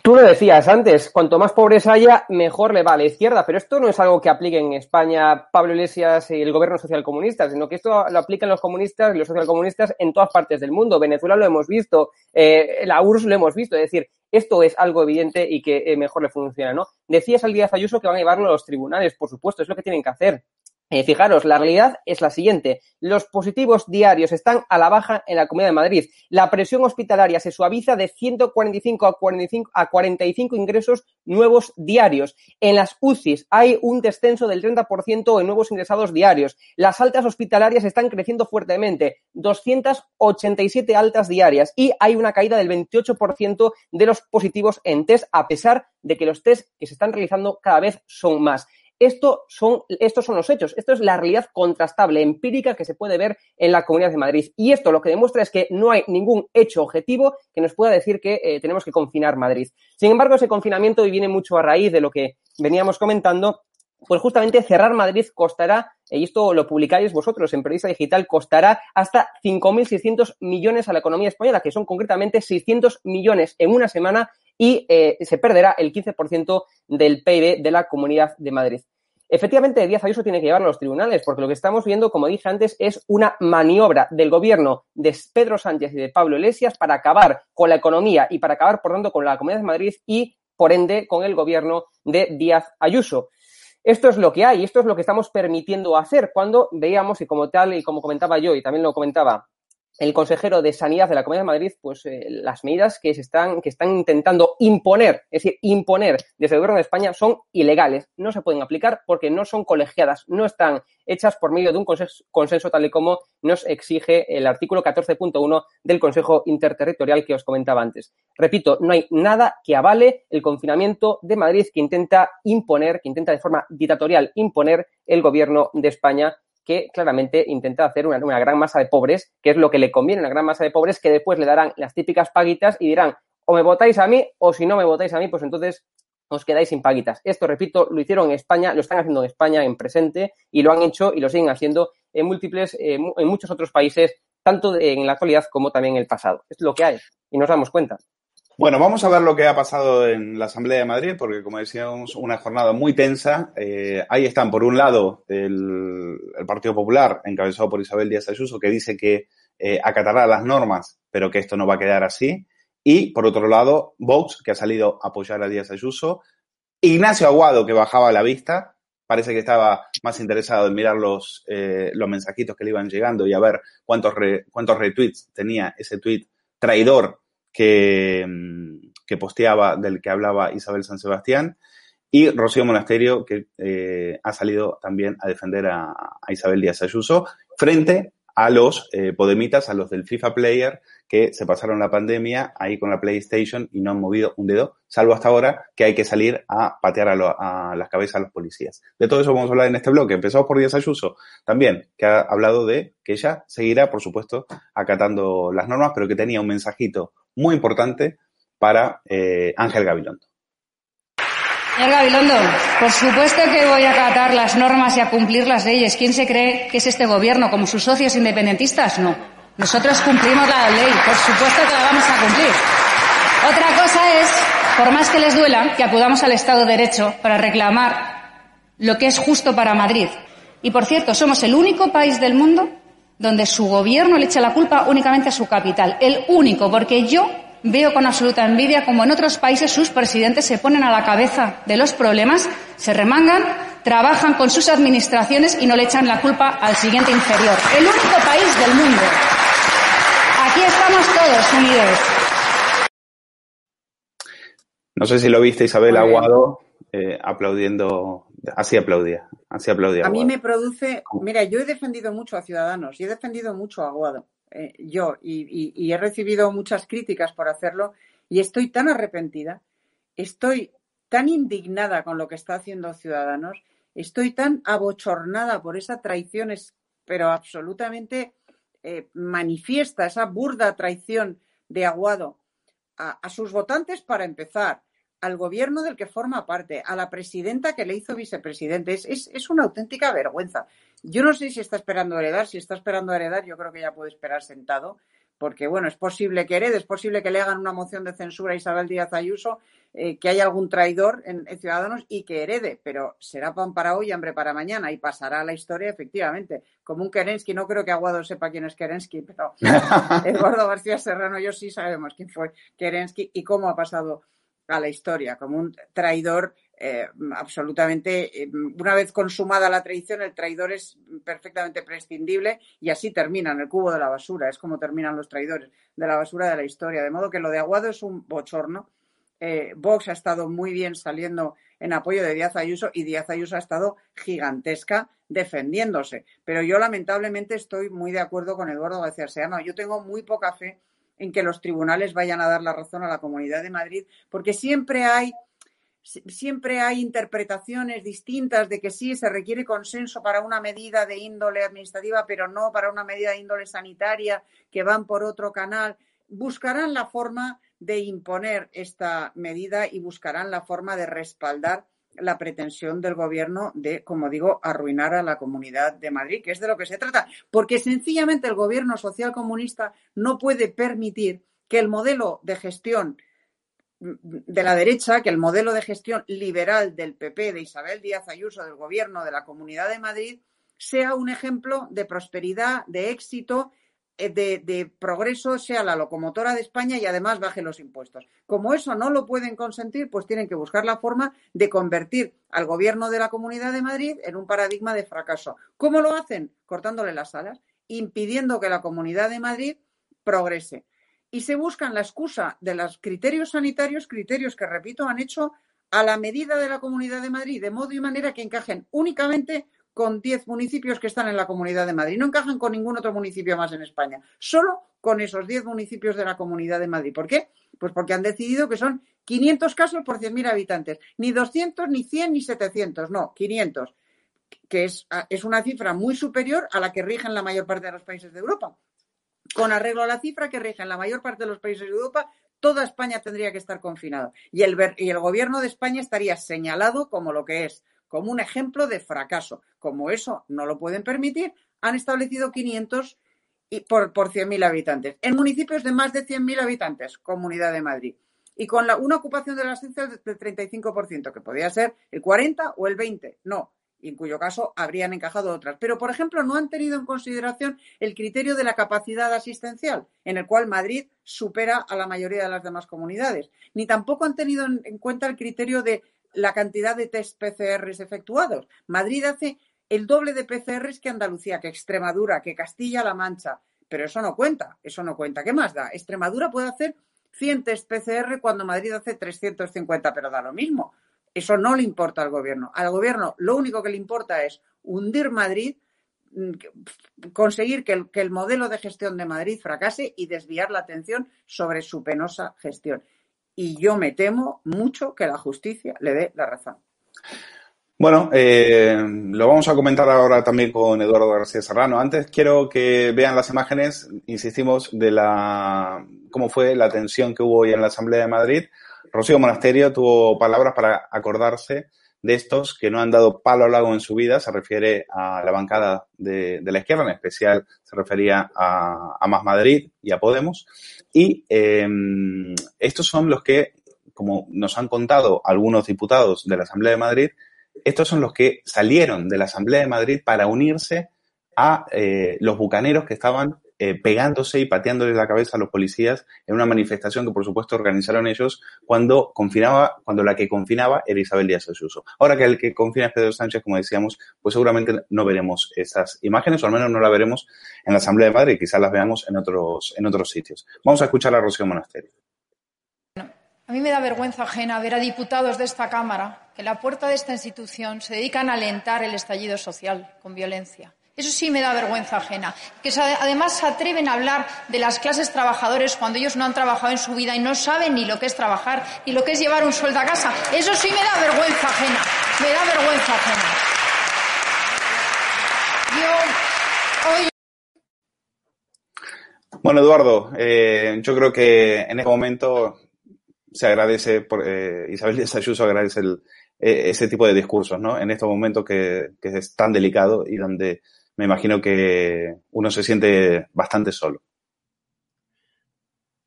Tú lo decías antes, cuanto más pobreza haya, mejor le va a la izquierda, pero esto no es algo que aplique en España Pablo Iglesias y el gobierno socialcomunista, sino que esto lo aplican los comunistas y los socialcomunistas en todas partes del mundo. Venezuela lo hemos visto, eh, la URSS lo hemos visto, es decir, esto es algo evidente y que eh, mejor le funciona, ¿no? Decías al Díaz Ayuso que van a llevarlo a los tribunales, por supuesto, es lo que tienen que hacer. Eh, fijaros, la realidad es la siguiente. Los positivos diarios están a la baja en la Comunidad de Madrid. La presión hospitalaria se suaviza de 145 a, 45 a 45 ingresos nuevos diarios. En las UCIs hay un descenso del 30% en nuevos ingresados diarios. Las altas hospitalarias están creciendo fuertemente, 287 altas diarias y hay una caída del 28% de los positivos en test, a pesar de que los test que se están realizando cada vez son más. Esto son, estos son los hechos, esto es la realidad contrastable, empírica que se puede ver en la Comunidad de Madrid. Y esto lo que demuestra es que no hay ningún hecho objetivo que nos pueda decir que eh, tenemos que confinar Madrid. Sin embargo, ese confinamiento viene mucho a raíz de lo que veníamos comentando, pues justamente cerrar Madrid costará, y esto lo publicáis vosotros en Periodista Digital, costará hasta 5.600 millones a la economía española, que son concretamente 600 millones en una semana y eh, se perderá el 15% del PIB de la Comunidad de Madrid. Efectivamente, Díaz Ayuso tiene que llevarlo a los tribunales, porque lo que estamos viendo, como dije antes, es una maniobra del gobierno de Pedro Sánchez y de Pablo Iglesias para acabar con la economía y para acabar, por tanto, con la Comunidad de Madrid y, por ende, con el gobierno de Díaz Ayuso. Esto es lo que hay, esto es lo que estamos permitiendo hacer cuando veíamos, y como tal, y como comentaba yo, y también lo comentaba el consejero de Sanidad de la Comunidad de Madrid, pues eh, las medidas que se están, que están intentando imponer, es decir, imponer desde el gobierno de España son ilegales, no se pueden aplicar porque no son colegiadas, no están hechas por medio de un consenso, consenso tal y como nos exige el artículo 14.1 del Consejo Interterritorial que os comentaba antes. Repito, no hay nada que avale el confinamiento de Madrid que intenta imponer, que intenta de forma dictatorial imponer el gobierno de España que claramente intenta hacer una, gran masa de pobres, que es lo que le conviene, una gran masa de pobres que después le darán las típicas paguitas y dirán, o me votáis a mí, o si no me votáis a mí, pues entonces os quedáis sin paguitas. Esto, repito, lo hicieron en España, lo están haciendo en España en presente y lo han hecho y lo siguen haciendo en múltiples, eh, en muchos otros países, tanto en la actualidad como también en el pasado. Es lo que hay y nos damos cuenta. Bueno, vamos a ver lo que ha pasado en la Asamblea de Madrid, porque como decíamos, una jornada muy tensa. Eh, ahí están, por un lado, el, Partido Popular, encabezado por Isabel Díaz Ayuso, que dice que eh, acatará las normas, pero que esto no va a quedar así. Y, por otro lado, Vox, que ha salido a apoyar a Díaz Ayuso. Ignacio Aguado, que bajaba la vista, parece que estaba más interesado en mirar los, eh, los mensajitos que le iban llegando y a ver cuántos, cuántos retweets tenía ese tweet traidor que, mm, que posteaba, del que hablaba Isabel San Sebastián, y Rocío Monasterio, que eh, ha salido también a defender a, Isabel Díaz Ayuso frente a los eh, podemitas, a los del FIFA Player, que se pasaron la pandemia ahí con la PlayStation y no han movido un dedo, salvo hasta ahora que hay que salir a patear a, las cabezas a los policías. De todo eso vamos a hablar en este bloque. Empezamos por Díaz Ayuso, también, que ha hablado de que ella seguirá, por supuesto, acatando las normas, pero que tenía un mensajito muy importante para eh, Ángel Gabilondo. Señor Gabilondo, por supuesto que voy a acatar las normas y a cumplir las leyes. ¿Quién se cree que es este gobierno? ¿Como sus socios independentistas? No. Nosotros cumplimos la ley, por supuesto que la vamos a cumplir. Otra cosa es, por más que les duela, que acudamos al Estado de Derecho para reclamar lo que es justo para Madrid. Y por cierto, somos el único país del mundo donde su gobierno le echa la culpa únicamente a su capital. El único, porque yo veo con absoluta envidia como en otros países sus presidentes se ponen a la cabeza de los problemas, se remangan, trabajan con sus administraciones y no le echan la culpa al siguiente inferior. El único país del mundo. Aquí estamos todos unidos. No sé si lo viste Isabel Aguado eh, aplaudiendo, así aplaudía, así aplaudía. A mí me produce, mira, yo he defendido mucho a Ciudadanos y he defendido mucho a Aguado, eh, yo, y he recibido muchas críticas por hacerlo y estoy tan arrepentida, estoy tan indignada con lo que está haciendo Ciudadanos, estoy tan abochornada por esa traición, pero absolutamente eh, manifiesta esa burda traición de Aguado a, sus votantes para empezar, al gobierno del que forma parte, a la presidenta que le hizo vicepresidente. Es, es, una auténtica vergüenza. Yo no sé si está esperando heredar, si está esperando heredar, yo creo que ya puede esperar sentado, porque bueno, es posible que herede, es posible que le hagan una moción de censura a Isabel Díaz Ayuso, eh, que haya algún traidor en, Ciudadanos y que herede, pero será pan para hoy y hambre para mañana y pasará a la historia efectivamente, como un Kerensky, no creo que Aguado sepa quién es Kerensky, pero Eduardo García Serrano yo sí sabemos quién fue Kerensky y cómo ha pasado a la historia, como un traidor eh, absolutamente, eh, una vez consumada la traición, el traidor es perfectamente prescindible y así termina en el cubo de la basura. Es como terminan los traidores de la basura de la historia. De modo que lo de Aguado es un bochorno. Eh, Vox ha estado muy bien saliendo en apoyo de Díaz Ayuso y Díaz Ayuso ha estado gigantesca defendiéndose. Pero yo lamentablemente estoy muy de acuerdo con Eduardo García Seano. Yo tengo muy poca fe en que los tribunales vayan a dar la razón a la Comunidad de Madrid porque siempre hay siempre hay interpretaciones distintas de que sí se requiere consenso para una medida de índole administrativa, pero no para una medida de índole sanitaria que van por otro canal. Buscarán la forma de imponer esta medida y buscarán la forma de respaldar la pretensión del gobierno de, como digo, arruinar a la comunidad de Madrid, que es de lo que se trata, porque sencillamente el gobierno social comunista no puede permitir que el modelo de gestión de la derecha que el modelo de gestión liberal del PP, de Isabel Díaz Ayuso, del gobierno de la Comunidad de Madrid, sea un ejemplo de prosperidad, de éxito, eh, de, progreso, sea la locomotora de España y además baje los impuestos. Como eso no lo pueden consentir, pues tienen que buscar la forma de convertir al gobierno de la Comunidad de Madrid en un paradigma de fracaso. ¿Cómo lo hacen? Cortándole las alas, impidiendo que la Comunidad de Madrid progrese y se buscan la excusa de los criterios sanitarios, criterios que, repito, han hecho a la medida de la Comunidad de Madrid, de modo y manera que encajen únicamente con 10 municipios que están en la Comunidad de Madrid. No encajan con ningún otro municipio más en España, solo con esos 10 municipios de la Comunidad de Madrid. ¿Por qué? Pues porque han decidido que son 500 casos por 100.000 habitantes. Ni 200, ni 100, ni 700, no, 500, que es, es una cifra muy superior a la que rigen la mayor parte de los países de Europa con arreglo a la cifra que rige en la mayor parte de los países de Europa, toda España tendría que estar confinada. Y el, y el gobierno de España estaría señalado como lo que es, como un ejemplo de fracaso. Como eso no lo pueden permitir, han establecido 500 por, por 100.000 habitantes. En municipios de más de 100.000 habitantes, Comunidad de Madrid. Y con la, una ocupación de las ciencias del 35%, que podría ser el 40 o el 20. No, en cuyo caso habrían encajado otras. Pero, por ejemplo, no han tenido en consideración el criterio de la capacidad asistencial, en el cual Madrid supera a la mayoría de las demás comunidades. Ni tampoco han tenido en cuenta el criterio de la cantidad de test PCRs efectuados. Madrid hace el doble de PCRs que Andalucía, que Extremadura, que Castilla-La Mancha. Pero eso no cuenta, eso no cuenta. ¿Qué más da? Extremadura puede hacer 100 test PCR cuando Madrid hace 350, pero da lo mismo. Eso no le importa al gobierno. Al gobierno lo único que le importa es hundir Madrid, mm, conseguir que el, modelo de gestión de Madrid fracase y desviar la atención sobre su penosa gestión. Y yo me temo mucho que la justicia le dé la razón. Bueno, eh, lo vamos a comentar ahora también con Eduardo García Serrano. Antes quiero que vean las imágenes, insistimos, de la cómo fue la tensión que hubo hoy en la Asamblea de Madrid Rocío Monasterio tuvo palabras para acordarse de estos que no han dado palo al lago en su vida, se refiere a la bancada de, la izquierda, en especial se refería a, Más Madrid y a Podemos. Y em, estos son los que, como nos han contado algunos diputados de la Asamblea de Madrid, estos son los que salieron de la Asamblea de Madrid para unirse a eh, los bucaneros que estaban eh, pegándose y pateándole la cabeza a los policías en una manifestación que, por supuesto, organizaron ellos cuando confinaba, cuando la que confinaba era Isabel Díaz Ayuso. Ahora que el que confina es Pedro Sánchez, como decíamos, pues seguramente no veremos esas imágenes, o al menos no las veremos en la Asamblea de Madrid, quizás las veamos en otros, en otros sitios. Vamos a escuchar a Rocío Monasterio. A mí me da vergüenza ajena ver a diputados de esta Cámara que en la puerta de esta institución se dedican a alentar el estallido social con violencia eso sí me da vergüenza ajena. Que además se atreven a hablar de las clases trabajadores cuando ellos no han trabajado en su vida y no saben ni lo que es trabajar ni lo que es llevar un sueldo a casa. Eso sí me da vergüenza ajena. Me da vergüenza ajena. Bueno, Eduardo, eh, yo creo que en este momento se agradece, por, eh, Isabel Díaz Ayuso agradece eh, ese tipo de discursos, ¿no? En estos momentos que, que es tan delicado y donde me imagino que uno se siente bastante solo.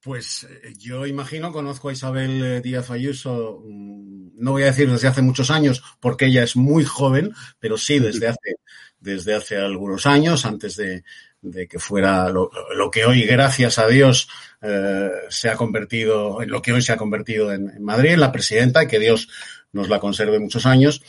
Pues eh, yo imagino, conozco a Isabel eh, Díaz Ayuso, mm, no voy a decir desde hace muchos años, porque ella es muy joven, pero sí desde hace, desde hace algunos años, antes de, que fuera lo, que hoy, gracias a Dios, eh, se ha convertido, en lo que hoy se ha convertido en, Madrid, en la presidenta, que Dios nos la conserve muchos años.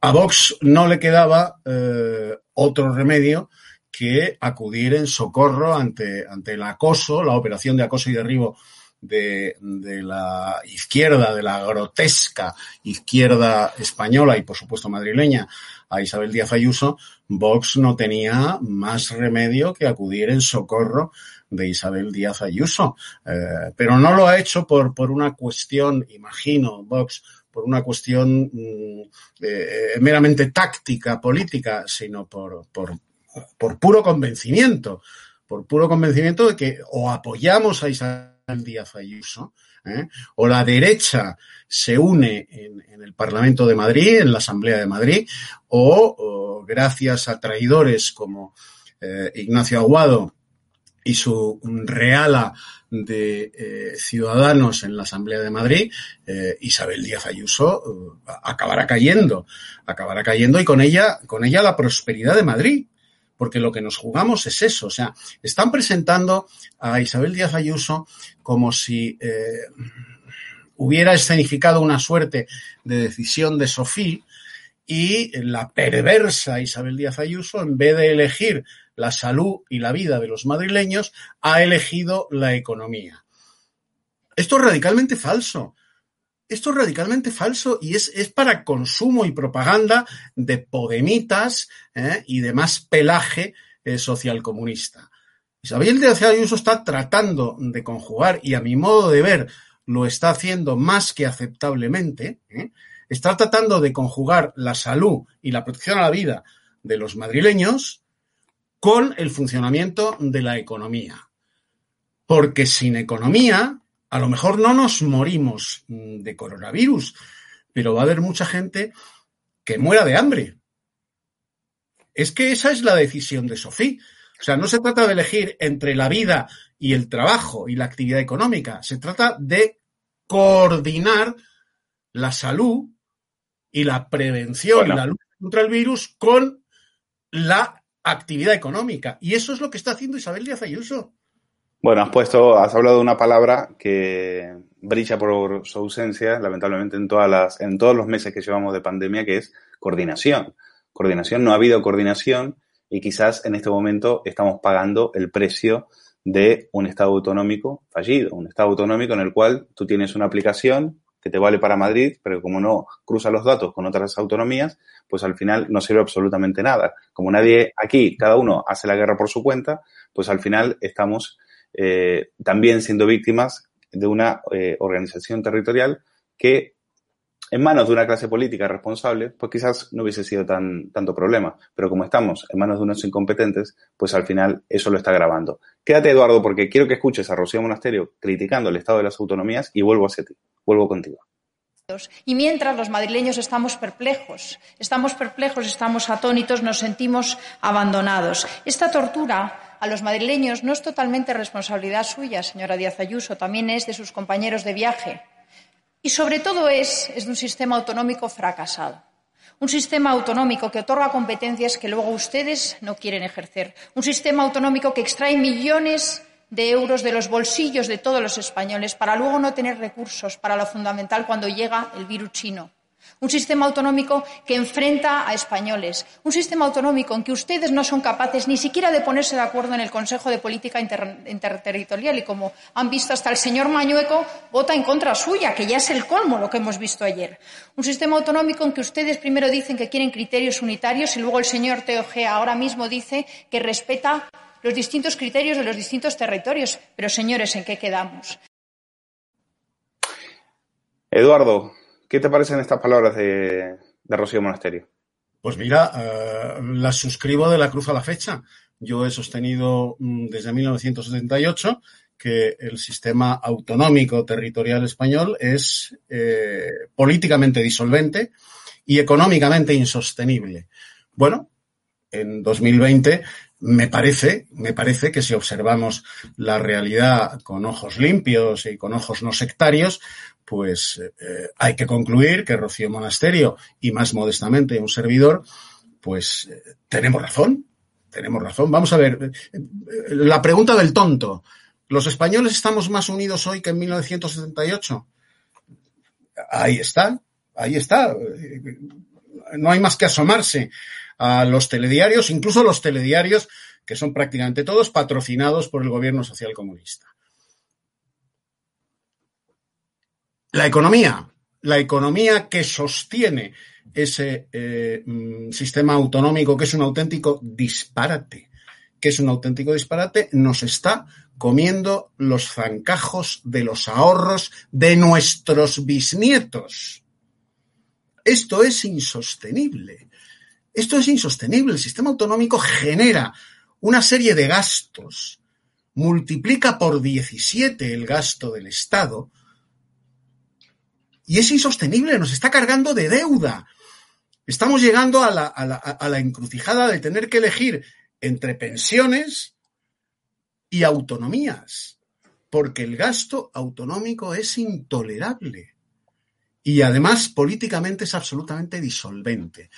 A Vox no le quedaba eh, otro remedio que acudir en socorro ante, ante el acoso, la operación de acoso y derribo de, de, la izquierda, de la grotesca izquierda española y por supuesto madrileña a Isabel Díaz Ayuso, Vox no tenía más remedio que acudir en socorro de Isabel Díaz Ayuso. Eh, pero no lo ha hecho por, por una cuestión, imagino, Vox, por una cuestión eh, meramente táctica, política, sino por, por, por puro convencimiento, por puro convencimiento de que o apoyamos a Isabel Díaz Ayuso, ¿eh? o la derecha se une en, el Parlamento de Madrid, en la Asamblea de Madrid, o, gracias a traidores como eh, Ignacio Aguado y su reala de eh, ciudadanos en la Asamblea de Madrid, eh, Isabel Díaz Ayuso uh, acabará cayendo, acabará cayendo y con ella, con ella la prosperidad de Madrid porque lo que nos jugamos es eso. O sea, están presentando a Isabel Díaz Ayuso como si eh, hubiera escenificado una suerte de decisión de Sofía y la perversa Isabel Díaz Ayuso, en vez de elegir la salud y la vida de los madrileños, ha elegido la economía. Esto es radicalmente falso. Esto es radicalmente falso y es, es para consumo y propaganda de podemitas ¿eh? y de más pelaje eh, socialcomunista. Isabel de Ayuso está tratando de conjugar, y a mi modo de ver lo está haciendo más que aceptablemente, ¿eh? Está tratando de conjugar la salud y la protección a la vida de los madrileños con el funcionamiento de la economía. Porque sin economía, a lo mejor no nos morimos de coronavirus, pero va a haber mucha gente que muera de hambre. Es que esa es la decisión de Sofía. O sea, no se trata de elegir entre la vida y el trabajo y la actividad económica, se trata de coordinar la salud y la prevención bueno. y la lucha contra el virus con la actividad económica. Y eso es lo que está haciendo Isabel Díaz Ayuso. Bueno, has puesto, has hablado de una palabra que brilla por su ausencia, lamentablemente, en todas las, en todos los meses que llevamos de pandemia, que es coordinación. Coordinación, no ha habido coordinación y quizás en este momento estamos pagando el precio de un Estado autonómico fallido, un Estado autonómico en el cual tú tienes una aplicación que te vale para Madrid, pero como no cruza los datos con otras autonomías, pues al final no sirve absolutamente nada. Como nadie aquí, cada uno hace la guerra por su cuenta, pues al final estamos eh, también siendo víctimas de una eh, organización territorial que en manos de una clase política responsable, pues quizás no hubiese sido tan, tanto problema. Pero como estamos en manos de unos incompetentes, pues al final eso lo está grabando. Quédate, Eduardo, porque quiero que escuches a Rocío Monasterio criticando el estado de las autonomías y vuelvo hacia ti. Vuelvo contigo. Y mientras los madrileños estamos perplejos, estamos perplejos, estamos atónitos, nos sentimos abandonados. Esta tortura a los madrileños no es totalmente responsabilidad suya, señora Díaz Ayuso, también es de sus compañeros de viaje. Y sobre todo es, es de un sistema autonómico fracasado. Un sistema autonómico que otorga competencias que luego ustedes no quieren ejercer. Un sistema autonómico que extrae millones de euros de los bolsillos de todos los españoles para luego no tener recursos para lo fundamental cuando llega el virus chino. Un sistema autonómico que enfrenta a españoles. Un sistema autonómico en que ustedes no son capaces ni siquiera de ponerse de acuerdo en el Consejo de Política Inter Interterritorial. Y como han visto, hasta el señor Mañueco vota en contra suya, que ya es el colmo lo que hemos visto ayer. Un sistema autonómico en que ustedes primero dicen que quieren criterios unitarios y luego el señor Teo Gea ahora mismo dice que respeta los distintos criterios de los distintos territorios. Pero, señores, ¿en qué quedamos? Eduardo, ¿qué te parecen estas palabras de, de Rocío Monasterio? Pues mira, uh, las suscribo de la cruz a la fecha. Yo he sostenido mm, desde 1978 que el sistema autonómico territorial español es eh, políticamente disolvente y económicamente insostenible. Bueno, en 2020 me parece, me parece que si observamos la realidad con ojos limpios y con ojos no sectarios, pues eh, hay que concluir que Rocío Monasterio y más modestamente un servidor, pues eh, tenemos razón, tenemos razón. Vamos a ver, eh, la pregunta del tonto. ¿Los españoles estamos más unidos hoy que en 1978? Ahí está, ahí está. No hay más que asomarse a los telediarios, incluso los telediarios que son prácticamente todos patrocinados por el gobierno social comunista. La economía, la economía que sostiene ese eh, mm, sistema autonómico, que es un auténtico disparate, que es un auténtico disparate, nos está comiendo los zancajos de los ahorros de nuestros bisnietos. Esto es insostenible. Esto es insostenible. El sistema autonómico genera una serie de gastos, multiplica por 17 el gasto del Estado y es insostenible, nos está cargando de deuda. Estamos llegando a la, a la, a la encrucijada de tener que elegir entre pensiones y autonomías, porque el gasto autonómico es intolerable y además políticamente es absolutamente disolvente.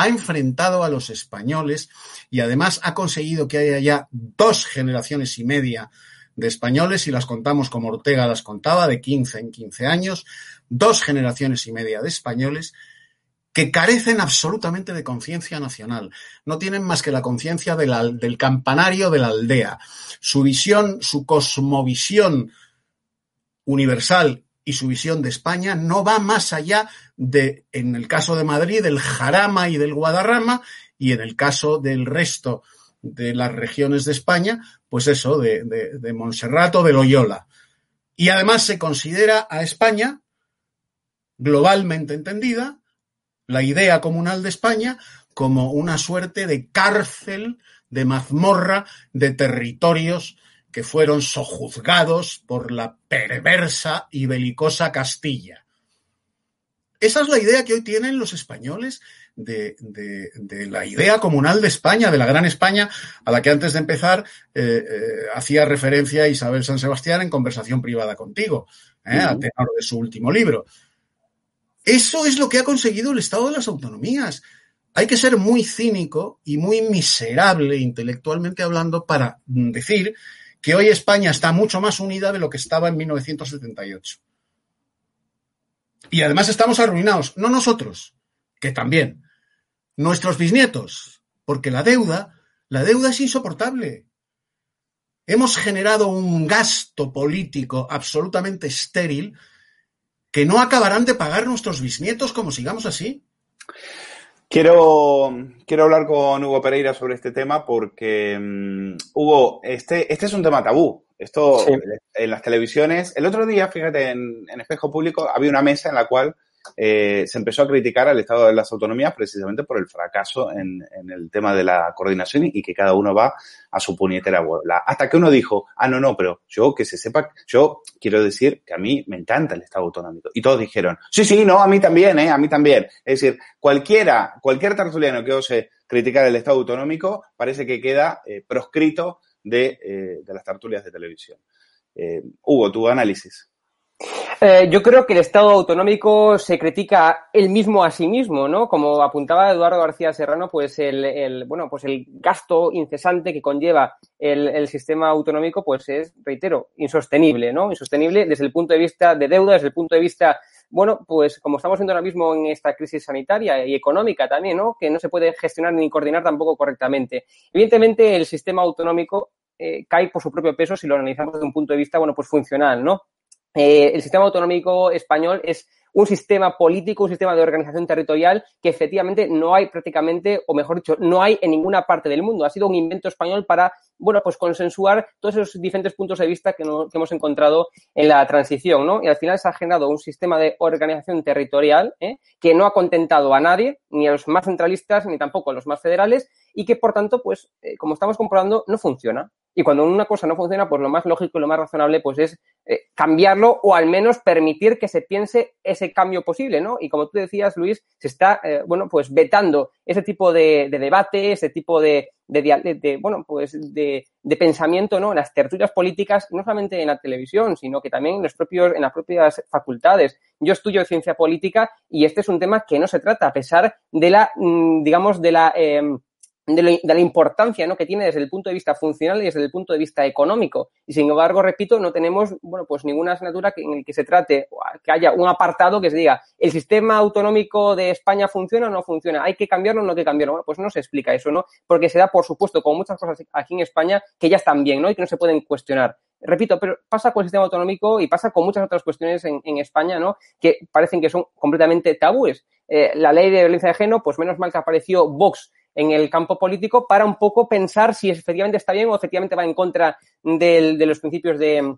Ha enfrentado a los españoles y además ha conseguido que haya ya dos generaciones y media de españoles, y las contamos como Ortega las contaba, de 15 en 15 años, dos generaciones y media de españoles que carecen absolutamente de conciencia nacional. No tienen más que la conciencia del campanario de la aldea. Su visión, su cosmovisión universal y su visión de España no va más allá de, en el caso de Madrid, del Jarama y del Guadarrama, y en el caso del resto de las regiones de España, pues eso, de, de, de Loyola. Y además se considera a España, globalmente entendida, la idea comunal de España, como una suerte de cárcel, de mazmorra, de territorios que fueron sojuzgados por la perversa y belicosa Castilla. Esa es la idea que hoy tienen los españoles de, de, de, la idea comunal de España, de la gran España, a la que antes de empezar eh, eh, hacía referencia Isabel San Sebastián en conversación privada contigo, eh, uh -huh. a tenor de su último libro. Eso es lo que ha conseguido el Estado de las Autonomías. Hay que ser muy cínico y muy miserable intelectualmente hablando para decir que hoy España está mucho más unida de lo que estaba en 1978. Y además estamos arruinados, no nosotros, que también, nuestros bisnietos, porque la deuda, la deuda es insoportable. Hemos generado un gasto político absolutamente estéril que no acabarán de pagar nuestros bisnietos como sigamos así. Quiero, quiero hablar con Hugo Pereira sobre este tema porque, um, Hugo, este, este es un tema tabú. Esto sí. en las televisiones. El otro día, fíjate, en, en Espejo Público había una mesa en la cual eh, se empezó a criticar al Estado de las Autonomías precisamente por el fracaso en, en, el tema de la coordinación y que cada uno va a su puñetera bola. Hasta que uno dijo, ah, no, no, pero yo que se sepa, yo quiero decir que a mí me encanta el Estado autonómico. Y todos dijeron, sí, sí, no, a mí también, ¿eh? A mí también. Es decir, cualquiera, cualquier tertuliano que ose criticar el Estado autonómico parece que queda eh, proscrito de, eh, las tertulias de televisión. Eh, Hugo, tu análisis. Eh, yo creo que el Estado autonómico se critica él mismo a sí mismo, ¿no? Como apuntaba Eduardo García Serrano, pues el, bueno, pues el gasto incesante que conlleva el, el, sistema autonómico, pues es, reitero, insostenible, ¿no? Insostenible desde el punto de vista de deuda, desde el punto de vista, bueno, pues como estamos viendo ahora mismo en esta crisis sanitaria y económica también, ¿no? Que no se puede gestionar ni coordinar tampoco correctamente. Evidentemente, el sistema autonómico eh, cae por su propio peso si lo analizamos desde un punto de vista, bueno, pues funcional, ¿no? Eh, el sistema autonómico español es un sistema político, un sistema de organización territorial que efectivamente no hay prácticamente, o mejor dicho, no hay en ninguna parte del mundo. Ha sido un invento español para, bueno, pues consensuar todos esos diferentes puntos de vista que, hemos encontrado en la transición, ¿no? Y al final se ha generado un sistema de organización territorial ¿eh? que no ha contentado a nadie, ni a los más centralistas, ni tampoco a los más federales, y que, por tanto, pues, eh, como estamos comprobando, no funciona. Y cuando una cosa no funciona, pues lo más lógico y lo más razonable pues es eh, cambiarlo o al menos permitir que se piense ese cambio posible, ¿no? Y como tú decías, Luis, se está, eh, bueno, pues vetando ese tipo de, debate, ese tipo de, de, bueno, pues de, pensamiento, ¿no? En las tertulias políticas, no solamente en la televisión, sino que también en los propios, en las propias facultades. Yo estudio ciencia política y este es un tema que no se trata, a pesar de la, mm, digamos, de la em, de, la importancia ¿no? que tiene desde el punto de vista funcional y desde el punto de vista económico. Y sin embargo, repito, no tenemos bueno, pues ninguna asignatura en el que se trate, que haya un apartado que se diga, ¿el sistema autonómico de España funciona o no funciona? ¿Hay que cambiarlo o no hay que cambiarlo? Bueno, pues no se explica eso, ¿no? Porque se da, por supuesto, como muchas cosas aquí en España, que ya están bien, ¿no? Y que no se pueden cuestionar. Repito, pero pasa con el sistema autonómico y pasa con muchas otras cuestiones en, en España, ¿no? Que parecen que son completamente tabúes. Eh, la ley de violencia de género, pues menos mal que apareció Vox en el campo político para un poco pensar si efectivamente está bien o efectivamente va en contra de los principios de,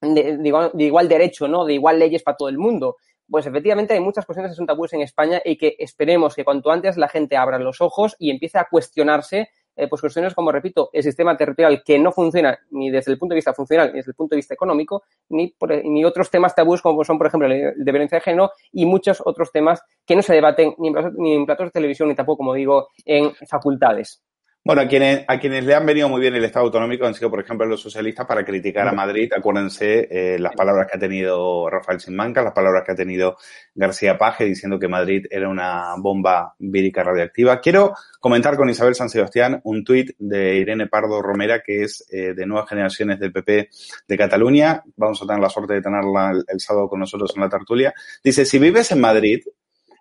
de, igual, derecho, ¿no? De igual leyes para todo el mundo. Pues efectivamente hay muchas cuestiones que son tabúes en España y que esperemos que cuanto antes la gente abra los ojos y empiece a cuestionarse eh, pues cuestiones como, repito, el sistema territorial que no funciona ni desde el punto de vista funcional ni desde el punto de vista económico, ni, ni otros temas tabúes como son, por ejemplo, el de de género y muchos otros temas que no se debaten ni ni en platos de televisión ni tampoco, como digo, en facultades. Bueno, a quienes, a quienes le han venido muy bien el Estado autonómico han sido, por ejemplo, los socialistas para criticar a Madrid. Acuérdense eh, las palabras que ha tenido Rafael Sinmanca, las palabras que ha tenido García Paje diciendo que Madrid era una bomba vírica radioactiva. Quiero comentar con Isabel San Sebastián un tuit de Irene Pardo Romera, que es eh, de Nuevas Generaciones del PP de Cataluña. Vamos a tener la suerte de tenerla el sábado con nosotros en la tertulia. Dice, si vives en Madrid,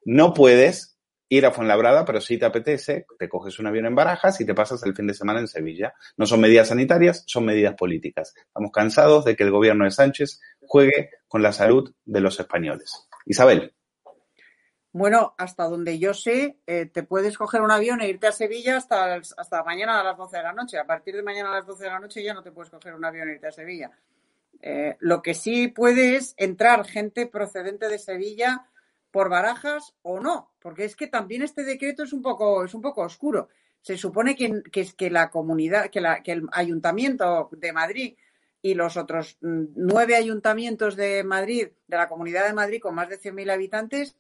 no puedes ir a Fuenlabrada, pero si te apetece, te coges un avión en Barajas y te pasas el fin de semana en Sevilla. No son medidas sanitarias, son medidas políticas. Estamos cansados de que el gobierno de Sánchez juegue con la salud de los españoles. Isabel. Bueno, hasta donde yo sé, eh, te puedes coger un avión e irte a Sevilla hasta, hasta mañana a las 12 de la noche. A partir de mañana a las 12 de la noche ya no te puedes coger un avión e irte a Sevilla. Eh, lo que sí puede es entrar gente procedente de Sevilla por barajas o no, porque es que también este decreto es un poco, es un poco oscuro. Se supone que, que la comunidad, que el ayuntamiento de Madrid y los otros mm, nueve ayuntamientos de Madrid, de la comunidad de Madrid con más de 100.000 habitantes,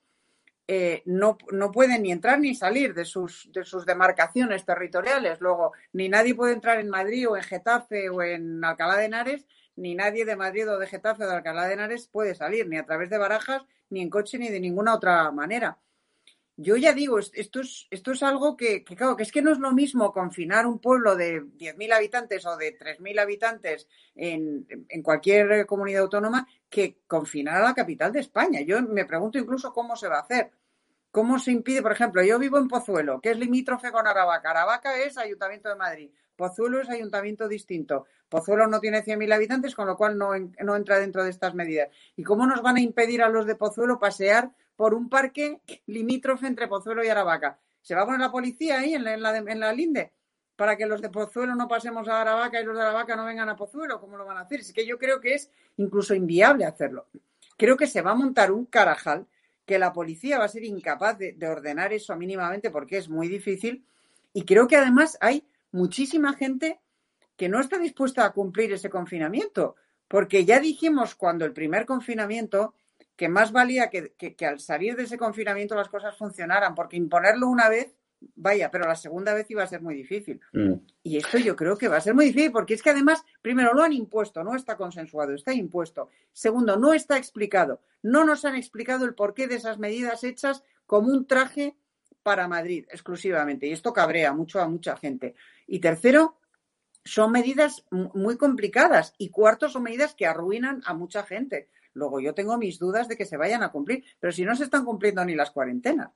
eh, no, no, pueden ni entrar ni salir de sus, de sus demarcaciones territoriales. Luego, ni nadie puede entrar en Madrid o en Getafe o en Alcalá de Henares, ni nadie de Madrid o de Getafe o de Alcalá de Henares puede salir, ni a través de barajas ni en coche, ni de ninguna otra manera. Yo ya digo, esto es, esto es algo que, claro, que es que no es lo mismo confinar un pueblo de 10.000 habitantes o de 3.000 habitantes en, en, cualquier comunidad autónoma que confinar a la capital de España. Yo me pregunto incluso cómo se va a hacer. ¿Cómo se impide, por ejemplo, yo vivo en Pozuelo, que es limítrofe con Aravaca. Aravaca es Ayuntamiento de Madrid. Pozuelo es ayuntamiento distinto. Pozuelo no tiene 100.000 habitantes, con lo cual no, no, entra dentro de estas medidas. ¿Y cómo nos van a impedir a los de Pozuelo pasear por un parque limítrofe entre Pozuelo y Aravaca? ¿Se va a poner la policía ahí en la, en la, linde? Para que los de Pozuelo no pasemos a Aravaca y los de Aravaca no vengan a Pozuelo. ¿Cómo lo van a hacer? Es que yo creo que es incluso inviable hacerlo. Creo que se va a montar un carajal que la policía va a ser incapaz de ordenar eso mínimamente porque es muy difícil. Y creo que además hay muchísima gente que no está dispuesta a cumplir ese confinamiento, porque ya dijimos cuando el primer confinamiento que más valía que, al salir de ese confinamiento las cosas funcionaran, porque imponerlo una vez, vaya, pero la segunda vez iba a ser muy difícil. Mm. Y esto yo creo que va a ser muy difícil, porque es que además, primero, lo han impuesto, no está consensuado, está impuesto. Segundo, no está explicado. No nos han explicado el porqué de esas medidas hechas como un traje para Madrid exclusivamente. Y esto cabrea mucho a mucha gente. Y tercero, son medidas muy complicadas. Y cuarto, son medidas que arruinan a mucha gente. Luego yo tengo mis dudas de que se vayan a cumplir, pero si no se están cumpliendo ni las cuarentenas.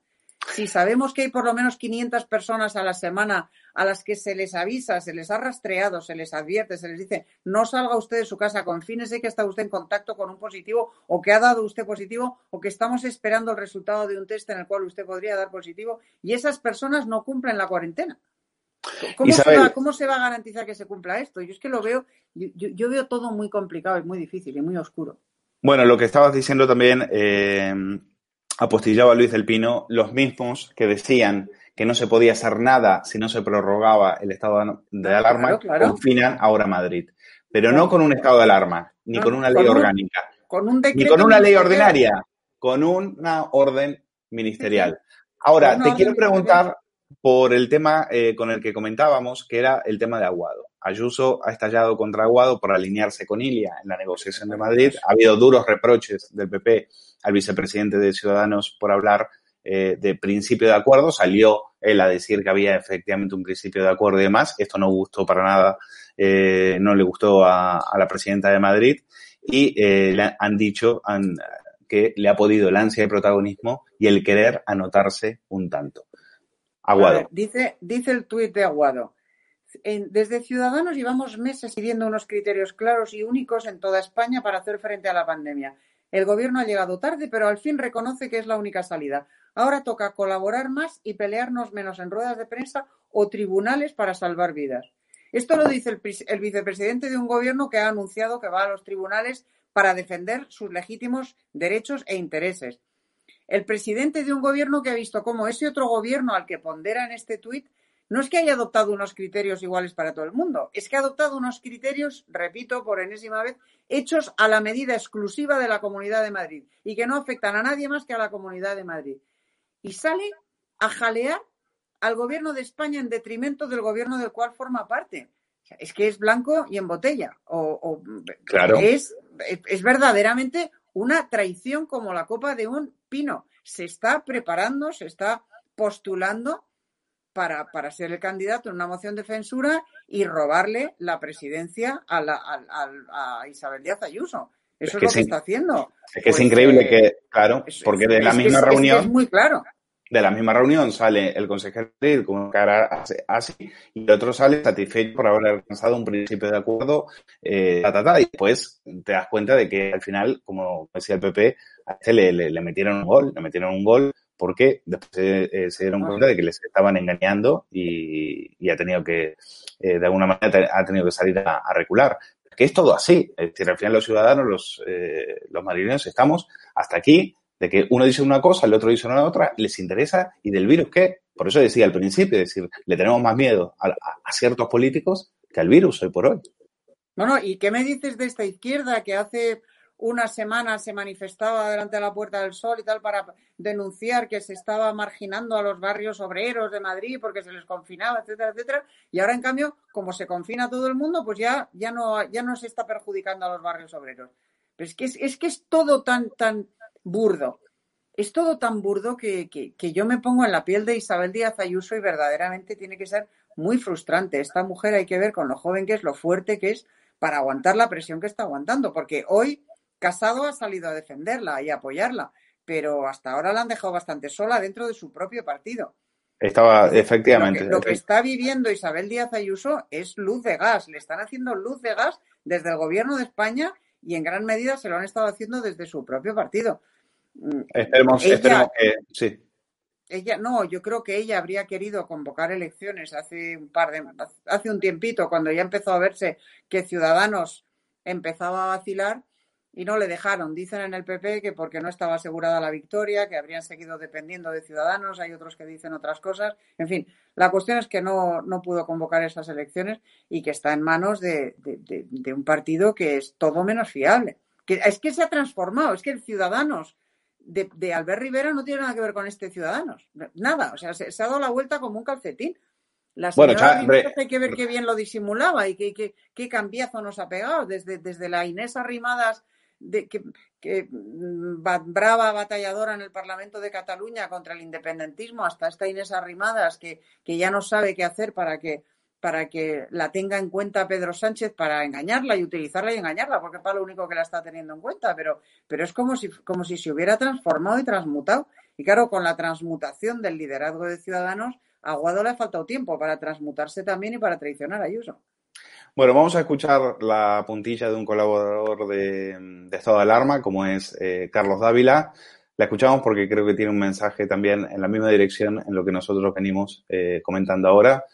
Si sabemos que hay por lo menos 500 personas a la semana a las que se les avisa, se les ha rastreado, se les advierte, se les dice no salga usted de su casa, confínese que está usted en contacto con un positivo o que ha dado usted positivo o que estamos esperando el resultado de un test en el cual usted podría dar positivo y esas personas no cumplen la cuarentena. ¿Cómo, se va, a garantizar que se cumpla esto? Yo es que lo veo, yo, veo todo muy complicado y muy difícil y muy oscuro. Bueno, lo que estabas diciendo también, eh, apostillaba Luis del Pino, los mismos que decían que no se podía hacer nada si no se prorrogaba el estado de alarma, confinan ahora Madrid. Pero no con un estado de alarma, ni con una ley orgánica, ni con una ley ordinaria, con una orden ministerial. Ahora, te quiero preguntar por el tema eh, con el que comentábamos, que era el tema de Aguado. Ayuso ha estallado contra Aguado por alinearse con Ilia en la negociación de Madrid. Ha habido duros reproches del PP al vicepresidente de Ciudadanos por hablar eh, de principio de acuerdo. Salió él a decir que había efectivamente un principio de acuerdo y demás. Esto no gustó para nada, eh, no le gustó a, la presidenta de Madrid y le han dicho que le ha podido el ansia de protagonismo y el querer anotarse un tanto. Aguado. dice, dice el tuit de Aguado. Desde Ciudadanos llevamos meses siguiendo unos criterios claros y únicos en toda España para hacer frente a la pandemia. El gobierno ha llegado tarde, pero al fin reconoce que es la única salida. Ahora toca colaborar más y pelearnos menos en ruedas de prensa o tribunales para salvar vidas. Esto lo dice el, el vicepresidente de un gobierno que ha anunciado que va a los tribunales para defender sus legítimos derechos e intereses el presidente de un gobierno que ha visto cómo ese otro gobierno al que pondera en este tuit no es que haya adoptado unos criterios iguales para todo el mundo, es que ha adoptado unos criterios, repito por enésima vez, hechos a la medida exclusiva de la Comunidad de Madrid y que no afectan a nadie más que a la Comunidad de Madrid. Y sale a jalear al gobierno de España en detrimento del gobierno del cual forma parte. es que es blanco y en botella. O, claro. es, es verdaderamente una traición como la copa de un pino. Se está preparando, se está postulando para, para ser el candidato en una moción de censura y robarle la presidencia a, la, a, Isabel Díaz Ayuso. Eso es, lo que está haciendo. Es que es pues, increíble eh, que, claro, porque de la misma reunión. Es, muy claro. De la misma reunión sale el consejero con una cara así y el otro sale satisfecho por haber alcanzado un principio de acuerdo, eh, y después te das cuenta de que al final, como decía el PP, a este le, metieron un gol, le metieron un gol porque después se, se dieron cuenta de que les estaban engañando y, ha tenido que, eh, de alguna manera, ha tenido que salir a, recular. Que es todo así. Es decir, al final los ciudadanos, los, eh, los madrileños, estamos hasta aquí de que uno dice una cosa, el otro dice una otra, les interesa y del virus qué. Por eso decía al principio, es decir, le tenemos más miedo a, a ciertos políticos que al virus hoy por hoy. Bueno, ¿y qué me dices de esta izquierda que hace una semana se manifestaba delante de la Puerta del Sol y tal para denunciar que se estaba marginando a los barrios obreros de Madrid porque se les confinaba, etcétera, etcétera. Y ahora, en cambio, como se confina todo el mundo, pues ya, ya, no, ya no se está perjudicando a los barrios obreros. Pero es que es, es que es todo tan, tan burdo. Es todo tan burdo que, que yo me pongo en la piel de Isabel Díaz Ayuso y verdaderamente tiene que ser muy frustrante. Esta mujer hay que ver con lo joven que es, lo fuerte que es para aguantar la presión que está aguantando, porque hoy Casado ha salido a defenderla y a apoyarla, pero hasta ahora la han dejado bastante sola dentro de su propio partido. Estaba, efectivamente. Lo que, está viviendo Isabel Díaz Ayuso es luz de gas. Le están haciendo luz de gas desde el gobierno de España y en gran medida se lo han estado haciendo desde su propio partido. Mm, esperemos, esperemos que sí. Ella, no, yo creo que ella habría querido convocar elecciones hace un par de, hace un tiempito, cuando ya empezó a verse que Ciudadanos empezaba a vacilar y no le dejaron. Dicen en el PP que porque no estaba asegurada la victoria, que habrían seguido dependiendo de Ciudadanos, hay otros que dicen otras cosas. En fin, la cuestión es que no, no pudo convocar esas elecciones y que está en manos de, de, un partido que es todo menos fiable. Que, es que se ha transformado, es que el Ciudadanos de, de Albert Rivera no tiene nada que ver con este Ciudadanos. Nada, o sea, se, ha dado la vuelta como un calcetín. La bueno, hay que ver qué bien lo disimulaba y qué, qué, cambiazo nos ha pegado. Desde, desde la Inés Arrimadas de, que, que mm, brava batalladora en el Parlamento de Cataluña contra el independentismo, hasta esta Inés Arrimadas, que, que ya no sabe qué hacer para que, para que la tenga en cuenta Pedro Sánchez para engañarla y utilizarla y engañarla, porque es para lo único que la está teniendo en cuenta, pero, pero es como si, como si se hubiera transformado y transmutado. Y claro, con la transmutación del liderazgo de Ciudadanos, a Guado le ha faltado tiempo para transmutarse también y para traicionar a Ayuso. Bueno, vamos a escuchar la puntilla de un colaborador de, Estado de Alarma, como es eh, Carlos Dávila. La escuchamos porque creo que tiene un mensaje también en la misma dirección en lo que nosotros venimos eh, comentando ahora,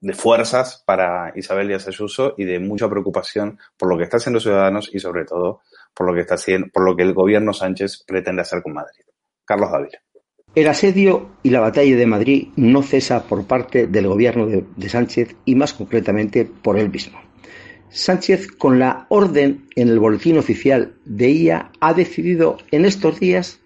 de fuerzas para Isabel Díaz Ayuso y de mucha preocupación por lo que están haciendo Ciudadanos y sobre todo por lo que está haciendo, por lo que el gobierno Sánchez pretende hacer con Madrid. Carlos Dávila. El asedio y la batalla de Madrid no cesa por parte del gobierno de, Sánchez y más concretamente por él mismo. Sánchez, con la orden en el boletín oficial de IA, ha decidido en estos días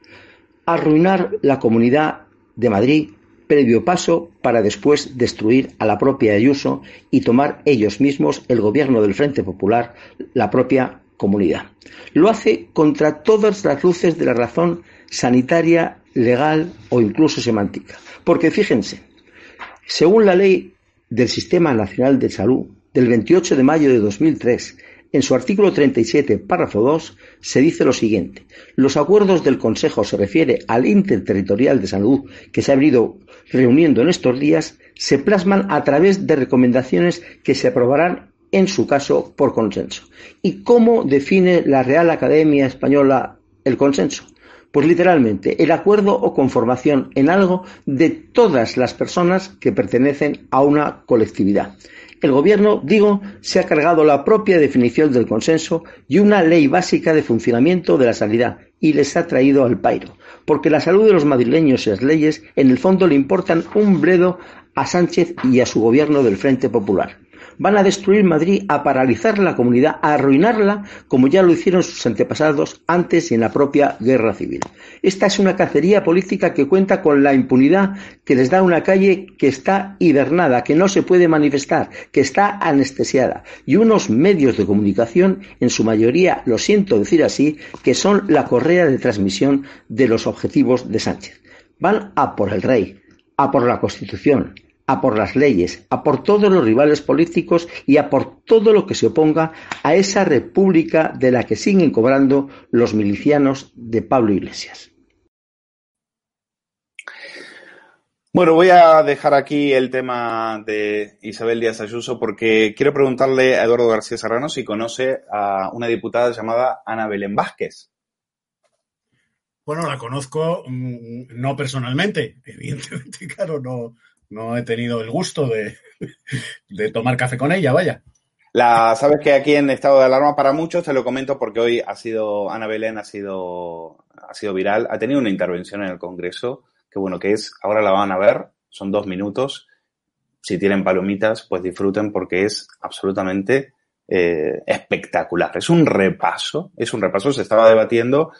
arruinar la comunidad de Madrid previo paso para después destruir a la propia Ayuso y tomar ellos mismos el gobierno del Frente Popular, la propia comunidad. Lo hace contra todas las luces de la razón sanitaria, legal o incluso semántica. Porque fíjense, según la ley del Sistema Nacional de Salud del 28 de mayo de 2003, en su artículo 37, párrafo 2, se dice lo siguiente. Los acuerdos del Consejo se refiere al Interterritorial de Salud que se ha venido reuniendo en estos días, se plasman a través de recomendaciones que se aprobarán en su caso por consenso. ¿Y cómo define la Real Academia Española el consenso? Pues literalmente, el acuerdo o conformación en algo de todas las personas que pertenecen a una colectividad. El Gobierno, digo, se ha cargado la propia definición del consenso y una ley básica de funcionamiento de la sanidad y les ha traído al pairo, porque la salud de los madrileños y las leyes en el fondo le importan un bledo a Sánchez y a su Gobierno del Frente Popular. Van a destruir Madrid, a paralizar la comunidad, a arruinarla, como ya lo hicieron sus antepasados antes y en la propia guerra civil. Esta es una cacería política que cuenta con la impunidad que les da una calle que está hibernada, que no se puede manifestar, que está anestesiada, y unos medios de comunicación, en su mayoría, lo siento decir así, que son la correa de transmisión de los objetivos de Sánchez. Van a por el rey, a por la Constitución, a por las leyes, a por todos los rivales políticos y a por todo lo que se oponga a esa república de la que siguen cobrando los milicianos de Pablo Iglesias. Bueno, voy a dejar aquí el tema de Isabel Díaz Ayuso porque quiero preguntarle a Eduardo García Serrano si conoce a una diputada llamada Ana Belén Vázquez. Bueno, la conozco mm, no personalmente, evidentemente, claro, no, no he tenido el gusto de, de tomar café con ella, vaya. La, sabes que aquí en estado de alarma para muchos, te lo comento porque hoy ha sido, Ana Belén ha sido, ha sido viral, ha tenido una intervención en el Congreso, que bueno, que es, ahora la van a ver, son dos minutos, si tienen palomitas, pues disfruten porque es absolutamente eh, espectacular. Es un repaso, es un repaso, se estaba debatiendo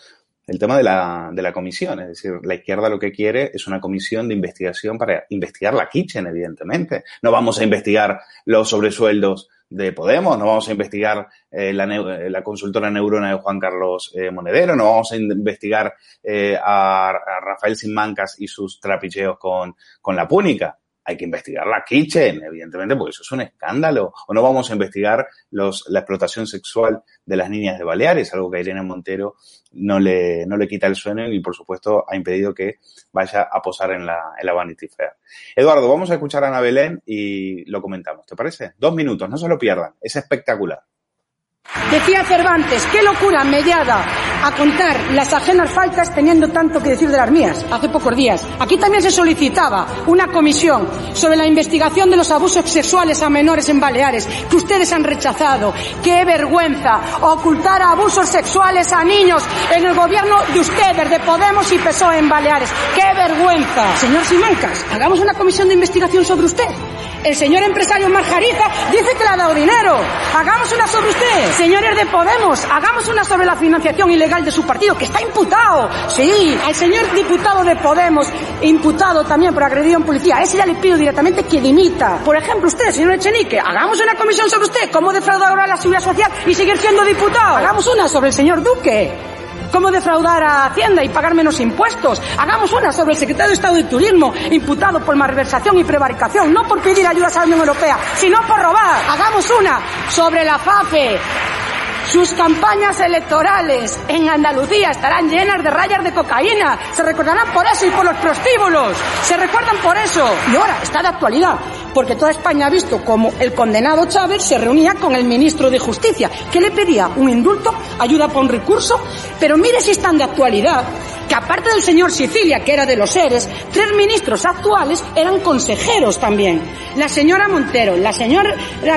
el tema de la, de la comisión. Es decir, la izquierda lo que quiere es una comisión de investigación para investigar la Kitchen, evidentemente. No vamos a investigar los sobresueldos de Podemos, no vamos a investigar eh, la, la, consultora neurona de Juan Carlos eh, Monedero, no vamos a investigar eh, a, a, Rafael Sinmancas y sus trapicheos con, con la púnica hay que investigar la kitchen, evidentemente, porque eso es un escándalo. O no vamos a investigar los, la explotación sexual de las niñas de Baleares, algo que a Irene Montero no le, no le quita el sueño y, por supuesto, ha impedido que vaya a posar en la, en la Vanity Fair. Eduardo, vamos a escuchar a Ana Belén y lo comentamos, ¿te parece? Dos minutos, no se lo pierdan, es espectacular. Decía Cervantes, qué locura mellada a contar las ajenas faltas teniendo tanto que decir de las mías, hace pocos días. Aquí también se solicitaba una comisión sobre la investigación de los abusos sexuales a menores en Baleares, que ustedes han rechazado. ¡Qué vergüenza! Ocultar abusos sexuales a niños en el gobierno de ustedes, de Podemos y PSOE en Baleares. ¡Qué vergüenza! Señor Simancas, hagamos una comisión de investigación sobre usted. El señor empresario Marjariza dice que le ha dado dinero. Hagamos una sobre usted. Señores de Podemos, hagamos una sobre la financiación ilegal de su partido, que está imputado. Sí, al señor diputado de Podemos, imputado también por agredido en policía. A ese ya le pido directamente que dimita. Por ejemplo, usted, señor Echenique, hagamos una comisión sobre usted, cómo defraudar ahora la seguridad social y seguir siendo diputado. Hagamos una sobre el señor Duque cómo defraudar a Hacienda y pagar menos impuestos. Hagamos una sobre el secretario de Estado de Turismo, imputado por malversación y prevaricación, no por pedir ayudas a la Unión Europea, sino por robar. Hagamos una sobre la FAFE. Sus campañas electorales en Andalucía estarán llenas de rayas de cocaína. Se recordarán por eso y por los prostíbulos. Se recuerdan por eso. Y ahora está de actualidad, porque toda España ha visto cómo el condenado Chávez se reunía con el ministro de Justicia, que le pedía un indulto, ayuda para un recurso, pero mire si están de actualidad que aparte del señor Sicilia, que era de los seres, tres ministros actuales eran consejeros también. La señora Montero, la señora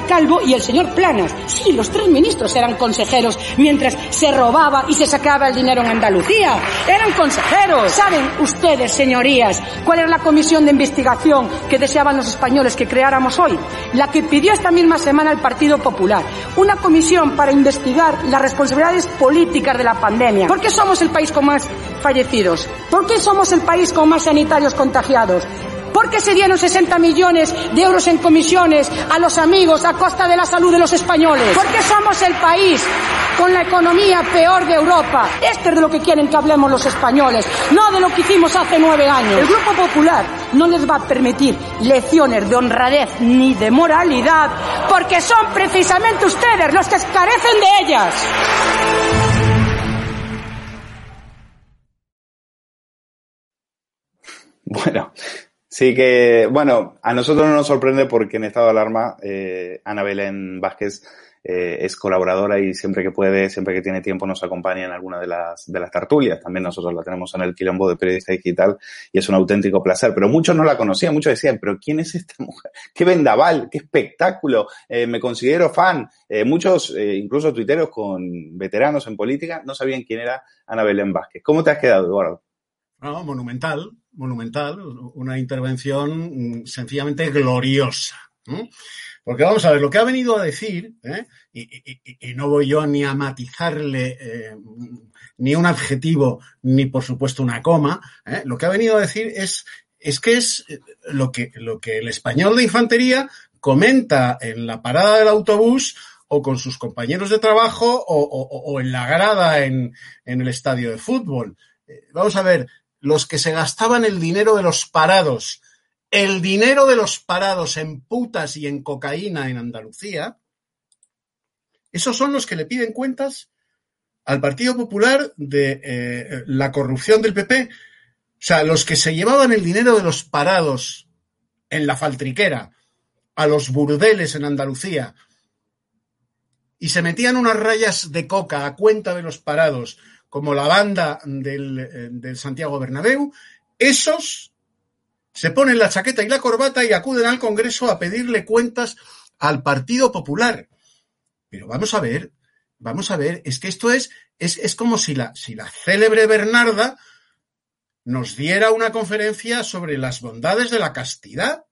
Calvo y el señor Planas. Sí, los tres ministros eran consejeros mientras se robaba y se sacaba el dinero en Andalucía. Eran consejeros. ¿Saben ustedes, señorías, cuál era la comisión de investigación que deseaban los españoles que creáramos hoy? La que pidió esta misma semana el Partido Popular. Una comisión para investigar las responsabilidades políticas de la pandemia. ¿Por qué somos el país con más fallecidos? ¿Por qué somos el país con más sanitarios contagiados? ¿Por qué se dieron 60 millones de euros en comisiones a los amigos a costa de la salud de los españoles? ¿Por qué somos el país con la economía peor de Europa? Este es de lo que quieren que hablemos los españoles, no de lo que hicimos hace nueve años. El Grupo Popular no les va a permitir lecciones de honradez ni de moralidad, porque son precisamente ustedes los que carecen de ellas. Bueno, sí que, bueno, a nosotros no nos sorprende porque en estado de alarma eh, Ana Belén Vázquez eh, es colaboradora y siempre que puede, siempre que tiene tiempo nos acompaña en alguna de las, de las tertulias. También nosotros la tenemos en el quilombo de periodista digital y es un auténtico placer. Pero muchos no la conocían, muchos decían, pero ¿quién es esta mujer? ¡Qué vendaval! ¡Qué espectáculo! Eh, me considero fan. Muchos, incluso tuiteros con veteranos en política, no sabían quién era Ana Belén Vázquez. ¿Cómo te has quedado, Eduardo? No, monumental, monumental, una intervención mm, sencillamente gloriosa. Porque vamos a ver, lo que ha venido a decir, ¿eh? y, no voy yo ni a matizarle eh, ni un adjetivo, ni por supuesto una coma, ¿eh? lo que ha venido a decir es, es que es lo que, lo que el español de infantería comenta en la parada del autobús o con sus compañeros de trabajo o, o, o en la grada en, en el estadio de fútbol. Vamos a ver, los que se gastaban el dinero de los parados, el dinero de los parados en putas y en cocaína en Andalucía, esos son los que le piden cuentas al Partido Popular de eh, la corrupción del PP. O sea, los que se llevaban el dinero de los parados en la faltriquera a los burdeles en Andalucía y se metían unas rayas de coca a cuenta de los parados como la banda del, del Santiago Bernabéu, esos se ponen la chaqueta y la corbata y acuden al Congreso a pedirle cuentas al Partido Popular. Pero vamos a ver, vamos a ver, es que esto es, es, es como si la, si la célebre Bernarda nos diera una conferencia sobre las bondades de la castidad.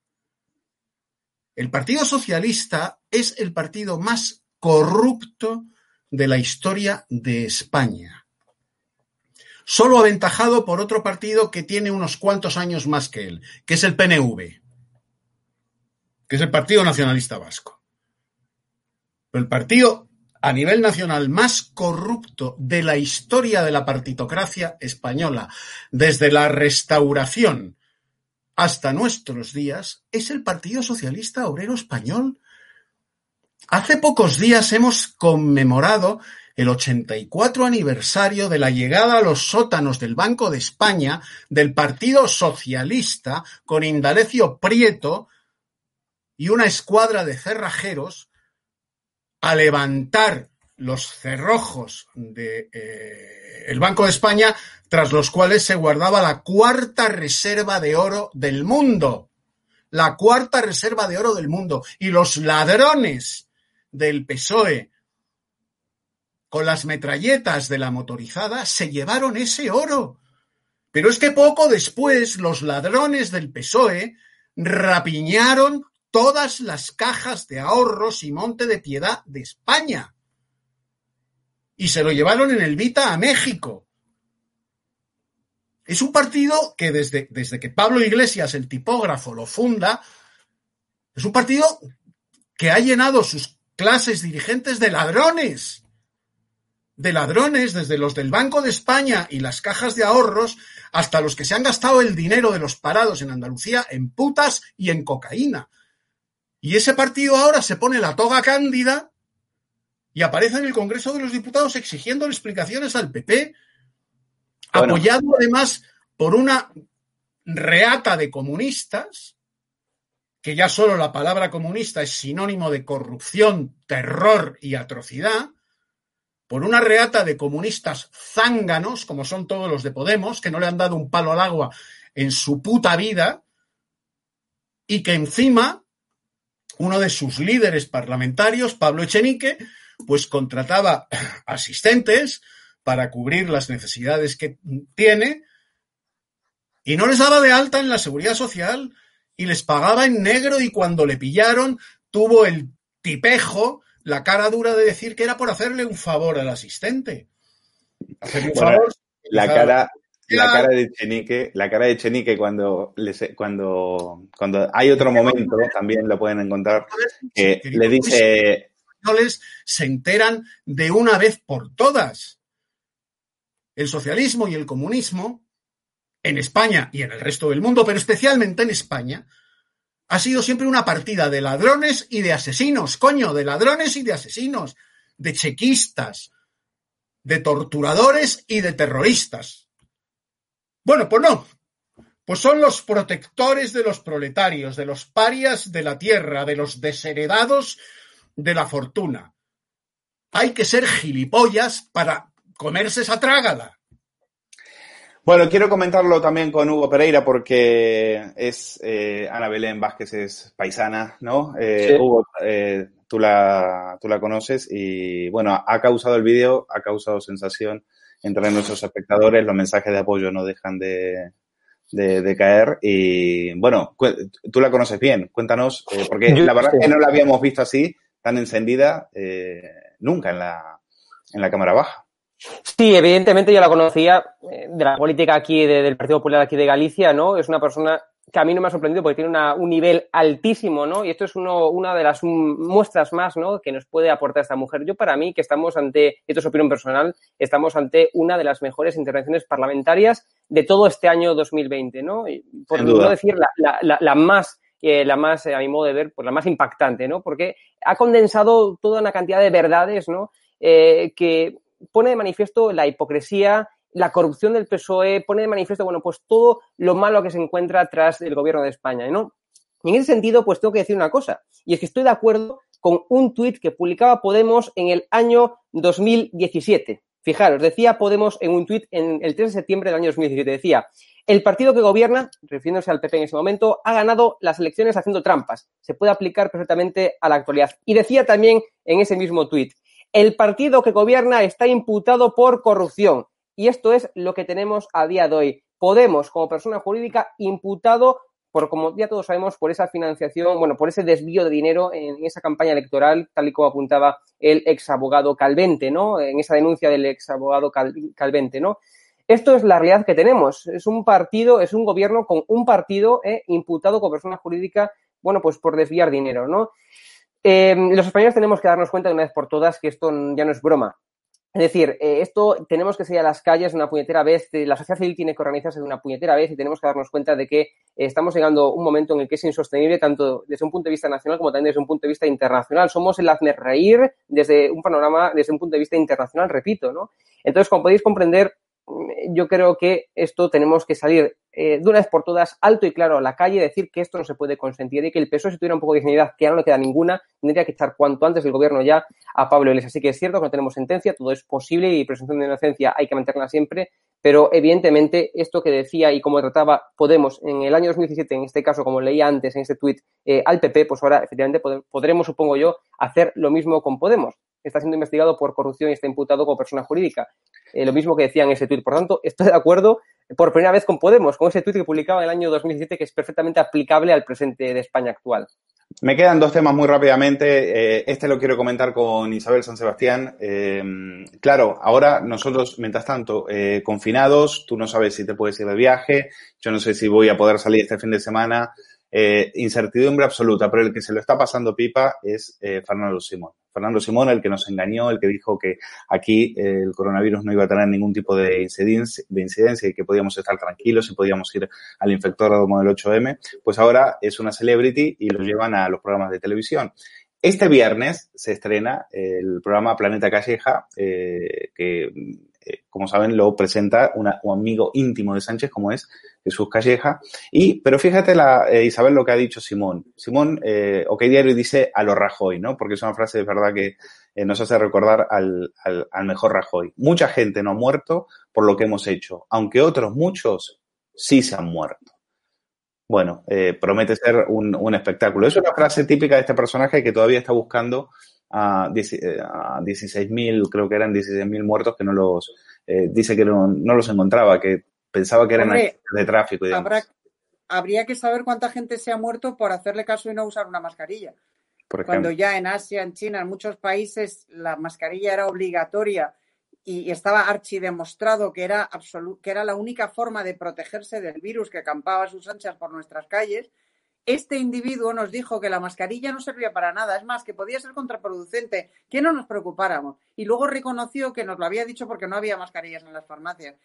El Partido Socialista es el partido más corrupto de la historia de España solo aventajado por otro partido que tiene unos cuantos años más que él, que es el PNV, que es el Partido Nacionalista Vasco. El partido a nivel nacional más corrupto de la historia de la partitocracia española, desde la restauración hasta nuestros días, es el Partido Socialista Obrero Español. Hace pocos días hemos conmemorado el 84 aniversario de la llegada a los sótanos del Banco de España del Partido Socialista con Indalecio Prieto y una escuadra de cerrajeros a levantar los cerrojos del de, eh, Banco de España, tras los cuales se guardaba la cuarta reserva de oro del mundo. La cuarta reserva de oro del mundo. Y los ladrones del PSOE con las metralletas de la motorizada se llevaron ese oro. Pero es que poco después los ladrones del PSOE rapiñaron todas las cajas de ahorros y monte de piedad de España. Y se lo llevaron en el Vita a México. Es un partido que desde, desde que Pablo Iglesias, el tipógrafo, lo funda, es un partido que ha llenado sus clases dirigentes de ladrones de ladrones, desde los del Banco de España y las cajas de ahorros, hasta los que se han gastado el dinero de los parados en Andalucía en putas y en cocaína. Y ese partido ahora se pone la toga cándida y aparece en el Congreso de los Diputados exigiendo explicaciones al PP, bueno. apoyado además por una reata de comunistas, que ya solo la palabra comunista es sinónimo de corrupción, terror y atrocidad, por una reata de comunistas zánganos, como son todos los de Podemos, que no le han dado un palo al agua en su puta vida, y que encima uno de sus líderes parlamentarios, Pablo Echenique, pues contrataba asistentes para cubrir las necesidades que tiene y no les daba de alta en la seguridad social y les pagaba en negro y cuando le pillaron tuvo el tipejo, la cara dura de decir que era por hacerle un favor al asistente. Hacerle un Bueno, favor. la cara, la cara de Chenique, la cara de Chenique cuando, les- cuando, cuando hay otro momento, también lo pueden encontrar, que le dice, españoles se enteran de una vez por todas. El socialismo y el comunismo en España y en el resto del mundo, pero especialmente en España, ha sido siempre una partida de ladrones y de asesinos, coño, de ladrones y de asesinos, de chequistas, de torturadores y de terroristas. Bueno, pues no. Pues son los protectores de los proletarios, de los parias de la tierra, de los desheredados de la fortuna. Hay que ser gilipollas para comerse esa trágala. Bueno, quiero comentarlo también con Hugo Pereira porque es eh, Ana Belén Vázquez es paisana, ¿no? Eh, Sí. Hugo, eh, tú la tú la conoces y bueno ha causado el vídeo, ha causado sensación entre nuestros espectadores, los mensajes de apoyo no dejan de, de, de caer y bueno tú la conoces bien, cuéntanos eh, porque Yo- la verdad sí. es que no la habíamos visto así tan encendida eh, nunca en la en la cámara baja. Sí, evidentemente yo la conocía eh, de la política aquí de- del Partido Popular aquí de Galicia, ¿no? Es una persona que a mí no me ha sorprendido porque tiene una- un nivel altísimo, ¿no? Y esto es uno, una de las muestras más, ¿no? Que nos puede aportar esta mujer. Yo para mí que estamos ante, esto es opinión personal, estamos ante una de las mejores intervenciones parlamentarias de todo este año 2020, ¿no? Y por no decir la, la- la- la más eh, la más, eh, a mi modo de ver, pues la más impactante, ¿no? Porque ha condensado toda una cantidad de verdades, ¿no? Eh, que pone de manifiesto la hipocresía, la corrupción del PSOE, pone de manifiesto, bueno, pues todo lo malo que se encuentra tras el gobierno de España, ¿no? En ese sentido, pues tengo que decir una cosa, y es que estoy de acuerdo con un tuit que publicaba Podemos en el año 2017. Fijaros, decía Podemos en un tuit en el 3 de septiembre del año 2017, decía, el partido que gobierna, refiriéndose al PP en ese momento, ha ganado las elecciones haciendo trampas. Se puede aplicar perfectamente a la actualidad. Y decía también en ese mismo tuit, el partido que gobierna está imputado por corrupción. Y esto es lo que tenemos a día de hoy. Podemos, como persona jurídica, imputado por, como ya todos sabemos, por esa financiación, bueno, por ese desvío de dinero en esa campaña electoral, tal y como apuntaba el ex abogado Calvente, ¿no? En esa denuncia del ex abogado Cal- Calvente, ¿no? Esto es la realidad que tenemos. Es un partido, es un gobierno con un partido eh, imputado como persona jurídica, bueno, pues por desviar dinero, ¿no? Eh, los españoles tenemos que darnos cuenta de una vez por todas que esto ya no es broma. Es decir, eh, esto tenemos que salir a las calles de una puñetera vez, eh, la sociedad civil tiene que organizarse de una puñetera vez y tenemos que darnos cuenta de que eh, estamos llegando a un momento en el que es insostenible tanto desde un punto de vista nacional como también desde un punto de vista internacional. Somos el hazme reír desde un panorama, desde un punto de vista internacional, repito, ¿no? Entonces, como podéis comprender, mm, yo creo que esto tenemos que salir eh, de una vez por todas alto y claro a la calle, decir que esto no se puede consentir y que el PSOE si tuviera un poco de dignidad, que ya no le queda ninguna, tendría que echar cuanto antes el gobierno ya a Pablo Iglesias. Así que es cierto que no tenemos sentencia, todo es posible y presunción de inocencia hay que mantenerla siempre, pero evidentemente esto que decía y como trataba Podemos en el año 2017, en este caso, como leía antes en este tuit, eh, al PP, pues ahora efectivamente pod- podremos, supongo yo, hacer lo mismo con Podemos. Está siendo investigado por corrupción y está imputado como persona jurídica. Eh, lo mismo que decía en ese tuit. Por tanto, estoy de acuerdo por primera vez con Podemos, con ese tuit que publicaba en el año 2017 que es perfectamente aplicable al presente de España actual. Me quedan dos temas muy rápidamente. Eh, este lo quiero comentar con Isabel San Sebastián. Eh, claro, ahora nosotros, mientras tanto, confinados, tú no sabes si te puedes ir de viaje, yo no sé si voy a poder salir este fin de semana. Incertidumbre absoluta, pero el que se lo está pasando pipa es Fernando Simón. Fernando Simón, el que nos engañó, el que dijo que aquí eh, el coronavirus no iba a tener ningún tipo de incidencia, de incidencia y que podíamos estar tranquilos y podíamos ir al infectódromo del 8M, pues ahora es una celebrity y lo llevan a los programas de televisión. Este viernes se estrena el programa Planeta Calleja, eh, que como saben, lo presenta un amigo íntimo de Sánchez, como es Jesús Calleja. Y, pero fíjate, la, eh, Isabel, lo que ha dicho Simón. Simón, eh, OK Diario dice a lo Rajoy, ¿no? Porque es una frase de verdad que eh, nos hace recordar al, al, al, mejor Rajoy. Mucha gente no ha muerto por lo que hemos hecho, aunque otros muchos sí se han muerto. Bueno, eh, promete ser un, un, espectáculo. Es una frase típica de este personaje que todavía está buscando a, a 16.000, creo que eran 16.000 muertos que no los, eh, dice que no, no, los encontraba, que pensaba que eran Hombre, de tráfico. Y. Habrá, habría que saber cuánta gente se ha muerto por hacerle caso y no usar una mascarilla. Por Cuando ya en Asia, en China, en muchos países la mascarilla era obligatoria y estaba archidemostrado que era, que era la única forma de protegerse del virus que campaba a sus anchas por nuestras calles, este individuo nos dijo que la mascarilla no servía para nada, es más, que podía ser contraproducente, que no nos preocupáramos. Y luego reconoció que nos lo había dicho porque no había mascarillas en las farmacias.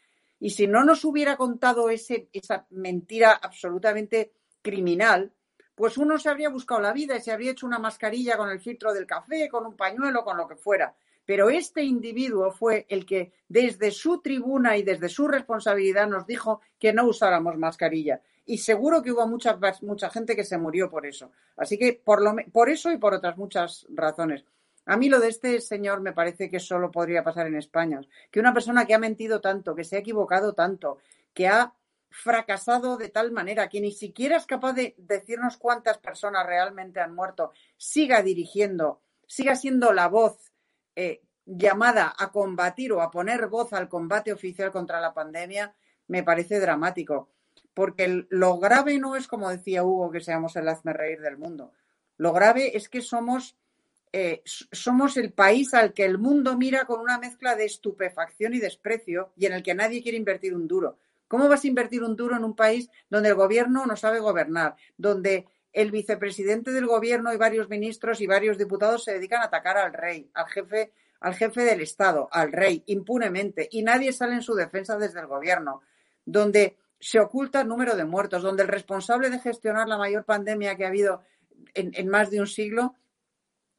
Y si no nos hubiera contado ese, esa mentira absolutamente criminal, pues uno se habría buscado la vida y se habría hecho una mascarilla con el filtro del café, con un pañuelo, con lo que fuera. Pero este individuo fue el que desde su tribuna y desde su responsabilidad nos dijo que no usáramos mascarilla. Y seguro que hubo mucha, mucha gente que se murió por eso. Así que por, lo, por eso y por otras muchas razones. A mí lo de este señor me parece que solo podría pasar en España. Que una persona que ha mentido tanto, que se ha equivocado tanto, que ha fracasado de tal manera que ni siquiera es capaz de decirnos cuántas personas realmente han muerto, siga dirigiendo, siga siendo la voz eh, llamada a combatir o a poner voz al combate oficial contra la pandemia, me parece dramático. Porque lo grave no es, como decía Hugo, que seamos el hazme reír del mundo. Lo grave es que somos, eh, somos el país al que el mundo mira con una mezcla de estupefacción y desprecio y en el que nadie quiere invertir un duro. ¿Cómo vas a invertir un duro en un país donde el gobierno no sabe gobernar, donde el vicepresidente del gobierno y varios ministros y varios diputados se dedican a atacar al rey, al jefe, al jefe del Estado, al rey, impunemente, y nadie sale en su defensa desde el gobierno, donde se oculta el número de muertos, donde el responsable de gestionar la mayor pandemia que ha habido en, en más de un siglo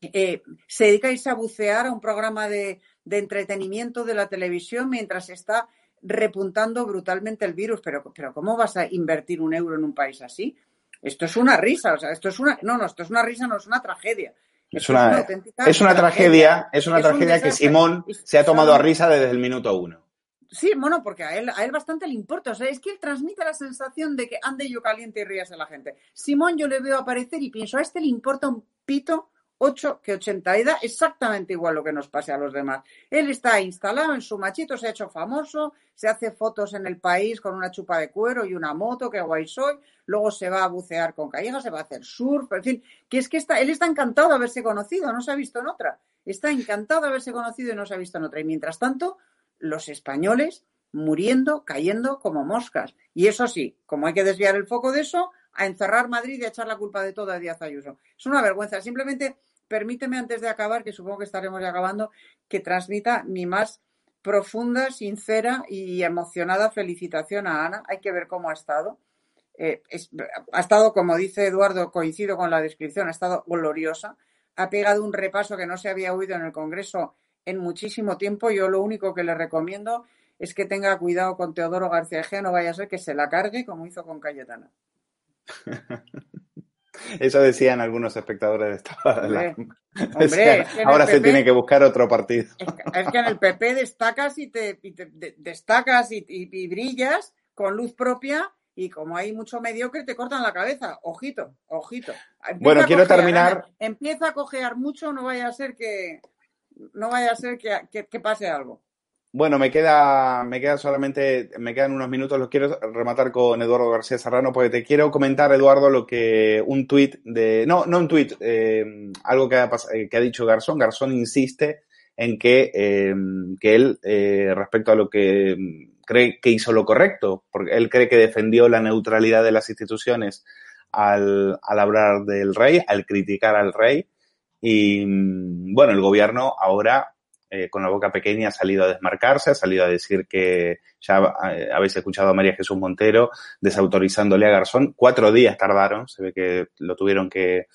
eh, se dedica a irse a bucear a un programa de, de, entretenimiento de la televisión mientras está repuntando brutalmente el virus. Pero, pero ¿cómo vas a invertir un euro en un país así? Esto es una risa, o sea, esto es una, no, no, esto es una risa, no es una tragedia. Es una, es una, es una tragedia, es una es tragedia un que Simón se ha tomado a risa desde el minuto uno. Sí, bueno, porque a él, a él bastante le importa. O sea, es que él transmite la sensación de que ande yo caliente y ríase la gente. Simón yo le veo aparecer y pienso, a este le importa un pito 8 que 80 y da exactamente igual lo que nos pase a los demás. Él está instalado en su machito, se ha hecho famoso, se hace fotos en el país con una chupa de cuero y una moto, que guay soy, luego se va a bucear con callejas, se va a hacer surf, en fin, que es que está, él está encantado de haberse conocido, no se ha visto en otra. Está encantado de haberse conocido y no se ha visto en otra. Y mientras tanto, los españoles muriendo, cayendo como moscas. Y eso sí, como hay que desviar el foco de eso, a encerrar Madrid y a echar la culpa de todo a Díaz Ayuso. Es una vergüenza. Simplemente permíteme antes de acabar, que supongo que estaremos ya acabando, que transmita mi más profunda, sincera y emocionada felicitación a Ana. Hay que ver cómo ha estado. Eh, ha estado, como dice Eduardo, coincido con la descripción, ha estado gloriosa. Ha pegado un repaso que no se había oído en el Congreso en muchísimo tiempo. Yo lo único que le recomiendo es que tenga cuidado con Teodoro García Egea, no vaya a ser que se la cargue como hizo con Cayetana. Eso decían algunos espectadores de esta hombre, hombre, es que Ahora se tiene que buscar otro partido. Es que, es que en el PP destacas y te, y te de, destacas y, y, y, brillas con luz propia y como hay mucho mediocre te cortan la cabeza. Ojito, ojito. Empieza bueno, quiero cojear, terminar. Empieza a cojear mucho, no vaya a ser que no vaya a ser que, que, pase algo. Bueno, me queda, me solamente, me quedan unos minutos, los quiero rematar con Eduardo García Serrano, porque te quiero comentar, Eduardo, lo que un tuit de, no, no un tuit, eh, algo que ha, que ha, dicho Garzón. Garzón insiste en que, eh, que él, eh, respecto a lo que cree que hizo lo correcto, porque él cree que defendió la neutralidad de las instituciones al, al hablar del rey, al criticar al rey, y bueno, el gobierno ahora eh, con la boca pequeña ha salido a desmarcarse, ha salido a decir que ya eh, habéis escuchado a María Jesús Montero desautorizándole a Garzón. Cuatro días tardaron, se ve que lo tuvieron que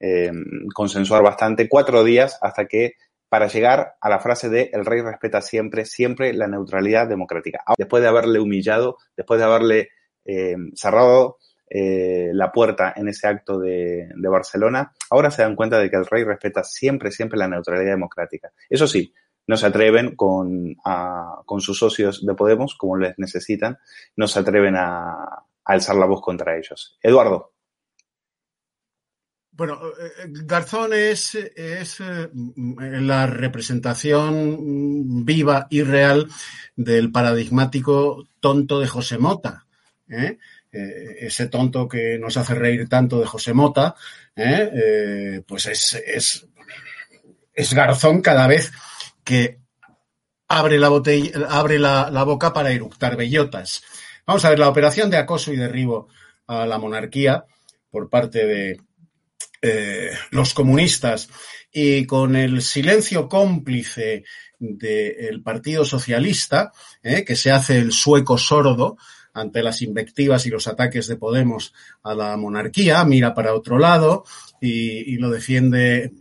eh, consensuar bastante, cuatro días hasta que para llegar a la frase de el rey respeta siempre, siempre la neutralidad democrática. Después de haberle humillado, después de haberle eh, cerrado eh, la puerta en ese acto de, Barcelona, ahora se dan cuenta de que el rey respeta siempre, siempre la neutralidad democrática. Eso sí, no se atreven con, con sus socios de Podemos, como les necesitan, no se atreven a, alzar la voz contra ellos. Eduardo. Bueno, eh, Garzón es, es la representación viva y real del paradigmático tonto de José Mota. ¿eh? Eh, ese tonto que nos hace reír tanto de José Mota, ¿eh? Eh, pues es, es, es, Garzón cada vez que abre la, botella, abre la, la, boca para eructar bellotas. Vamos a ver, la operación de acoso y derribo a la monarquía por parte de los comunistas y con el silencio cómplice del Partido Socialista, que se hace el sueco sordo, ante las invectivas y los ataques de Podemos a la monarquía, mira para otro lado y, lo defiende,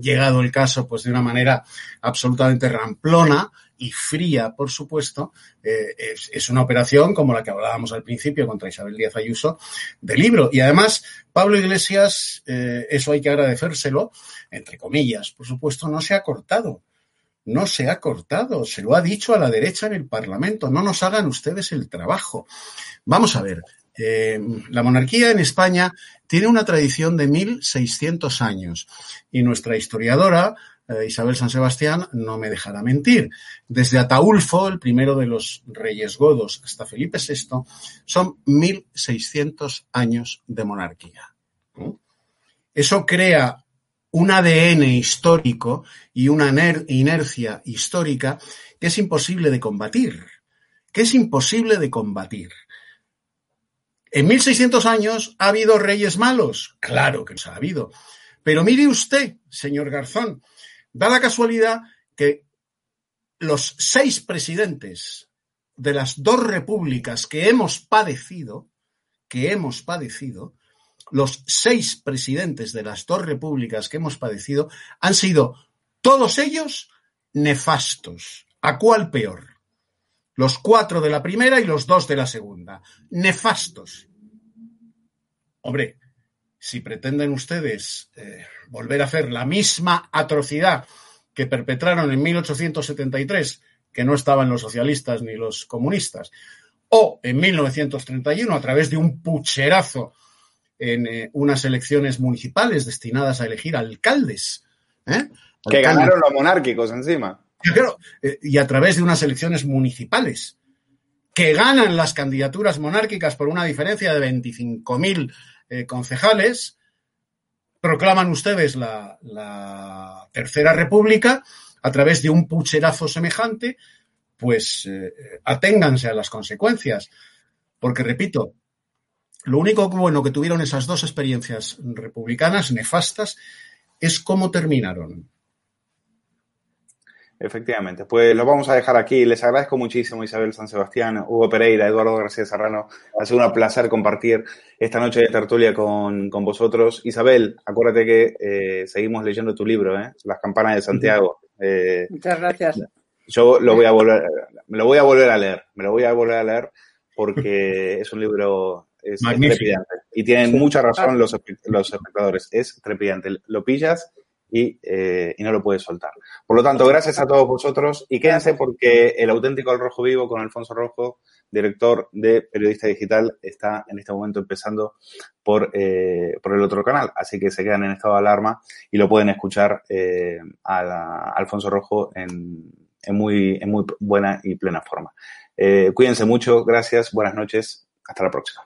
llegado el caso, pues de una manera absolutamente ramplona, y fría, por supuesto, eh, es, es, una operación como la que hablábamos al principio contra Isabel Díaz Ayuso de libro. Y además, Pablo Iglesias, eh, eso hay que agradecérselo, entre comillas, por supuesto, no se ha cortado no se ha cortado, se lo ha dicho a la derecha en el Parlamento, no nos hagan ustedes el trabajo. Vamos a ver, eh, la monarquía en España tiene una tradición de 1600 años y nuestra historiadora eh, Isabel San Sebastián no me dejará mentir. Desde Ataulfo, el primero de los reyes godos, hasta Felipe VI, son 1600 años de monarquía. Eso crea un ADN histórico y una inercia histórica que es imposible de combatir, que es imposible de combatir. En 1600 años ha habido reyes malos, claro que los ha habido, pero mire usted, señor Garzón, da la casualidad que los seis presidentes de las dos repúblicas que hemos padecido, que hemos padecido, los seis presidentes de las dos repúblicas que hemos padecido han sido todos ellos nefastos. ¿A cuál peor? Los cuatro de la primera y los dos de la segunda. Nefastos. Hombre, si pretenden ustedes eh, volver a hacer la misma atrocidad que perpetraron en 1873, que no estaban los socialistas ni los comunistas, o en 1931 a través de un pucherazo en eh, unas elecciones municipales destinadas a elegir alcaldes. ¿eh? Que ganaron los monárquicos encima. Claro, eh, y a través de unas elecciones municipales que ganan las candidaturas monárquicas por una diferencia de 25.000 eh, concejales, proclaman ustedes la, la, Tercera República a través de un pucherazo semejante, pues eh, aténganse a las consecuencias. Porque, repito, lo único bueno que tuvieron esas dos experiencias republicanas nefastas es cómo terminaron. Efectivamente, pues lo vamos a dejar aquí. Les agradezco muchísimo Isabel San Sebastián, Hugo Pereira, Eduardo García Serrano. Ha sido un placer compartir esta noche de tertulia con, con vosotros. Isabel, acuérdate que eh, seguimos leyendo tu libro, ¿eh? Las campanas de Santiago. Eh, Muchas gracias. Yo lo voy a volver, me lo voy a volver a leer, me lo voy a volver a leer porque es un libro es, es trepidante. Y tienen sí. mucha razón los, los espectadores. Es trepidante. Lo pillas y, eh, y, no lo puedes soltar. Por lo tanto, gracias a todos vosotros y quédense porque el auténtico El Rojo Vivo con Alfonso Rojo, director de Periodista Digital, está en este momento empezando por, eh, por el otro canal. Así que se quedan en estado de alarma y lo pueden escuchar eh, a, la, a, Alfonso Rojo en, en, muy, en muy buena y plena forma. Eh, cuídense mucho, gracias, buenas noches, hasta la próxima.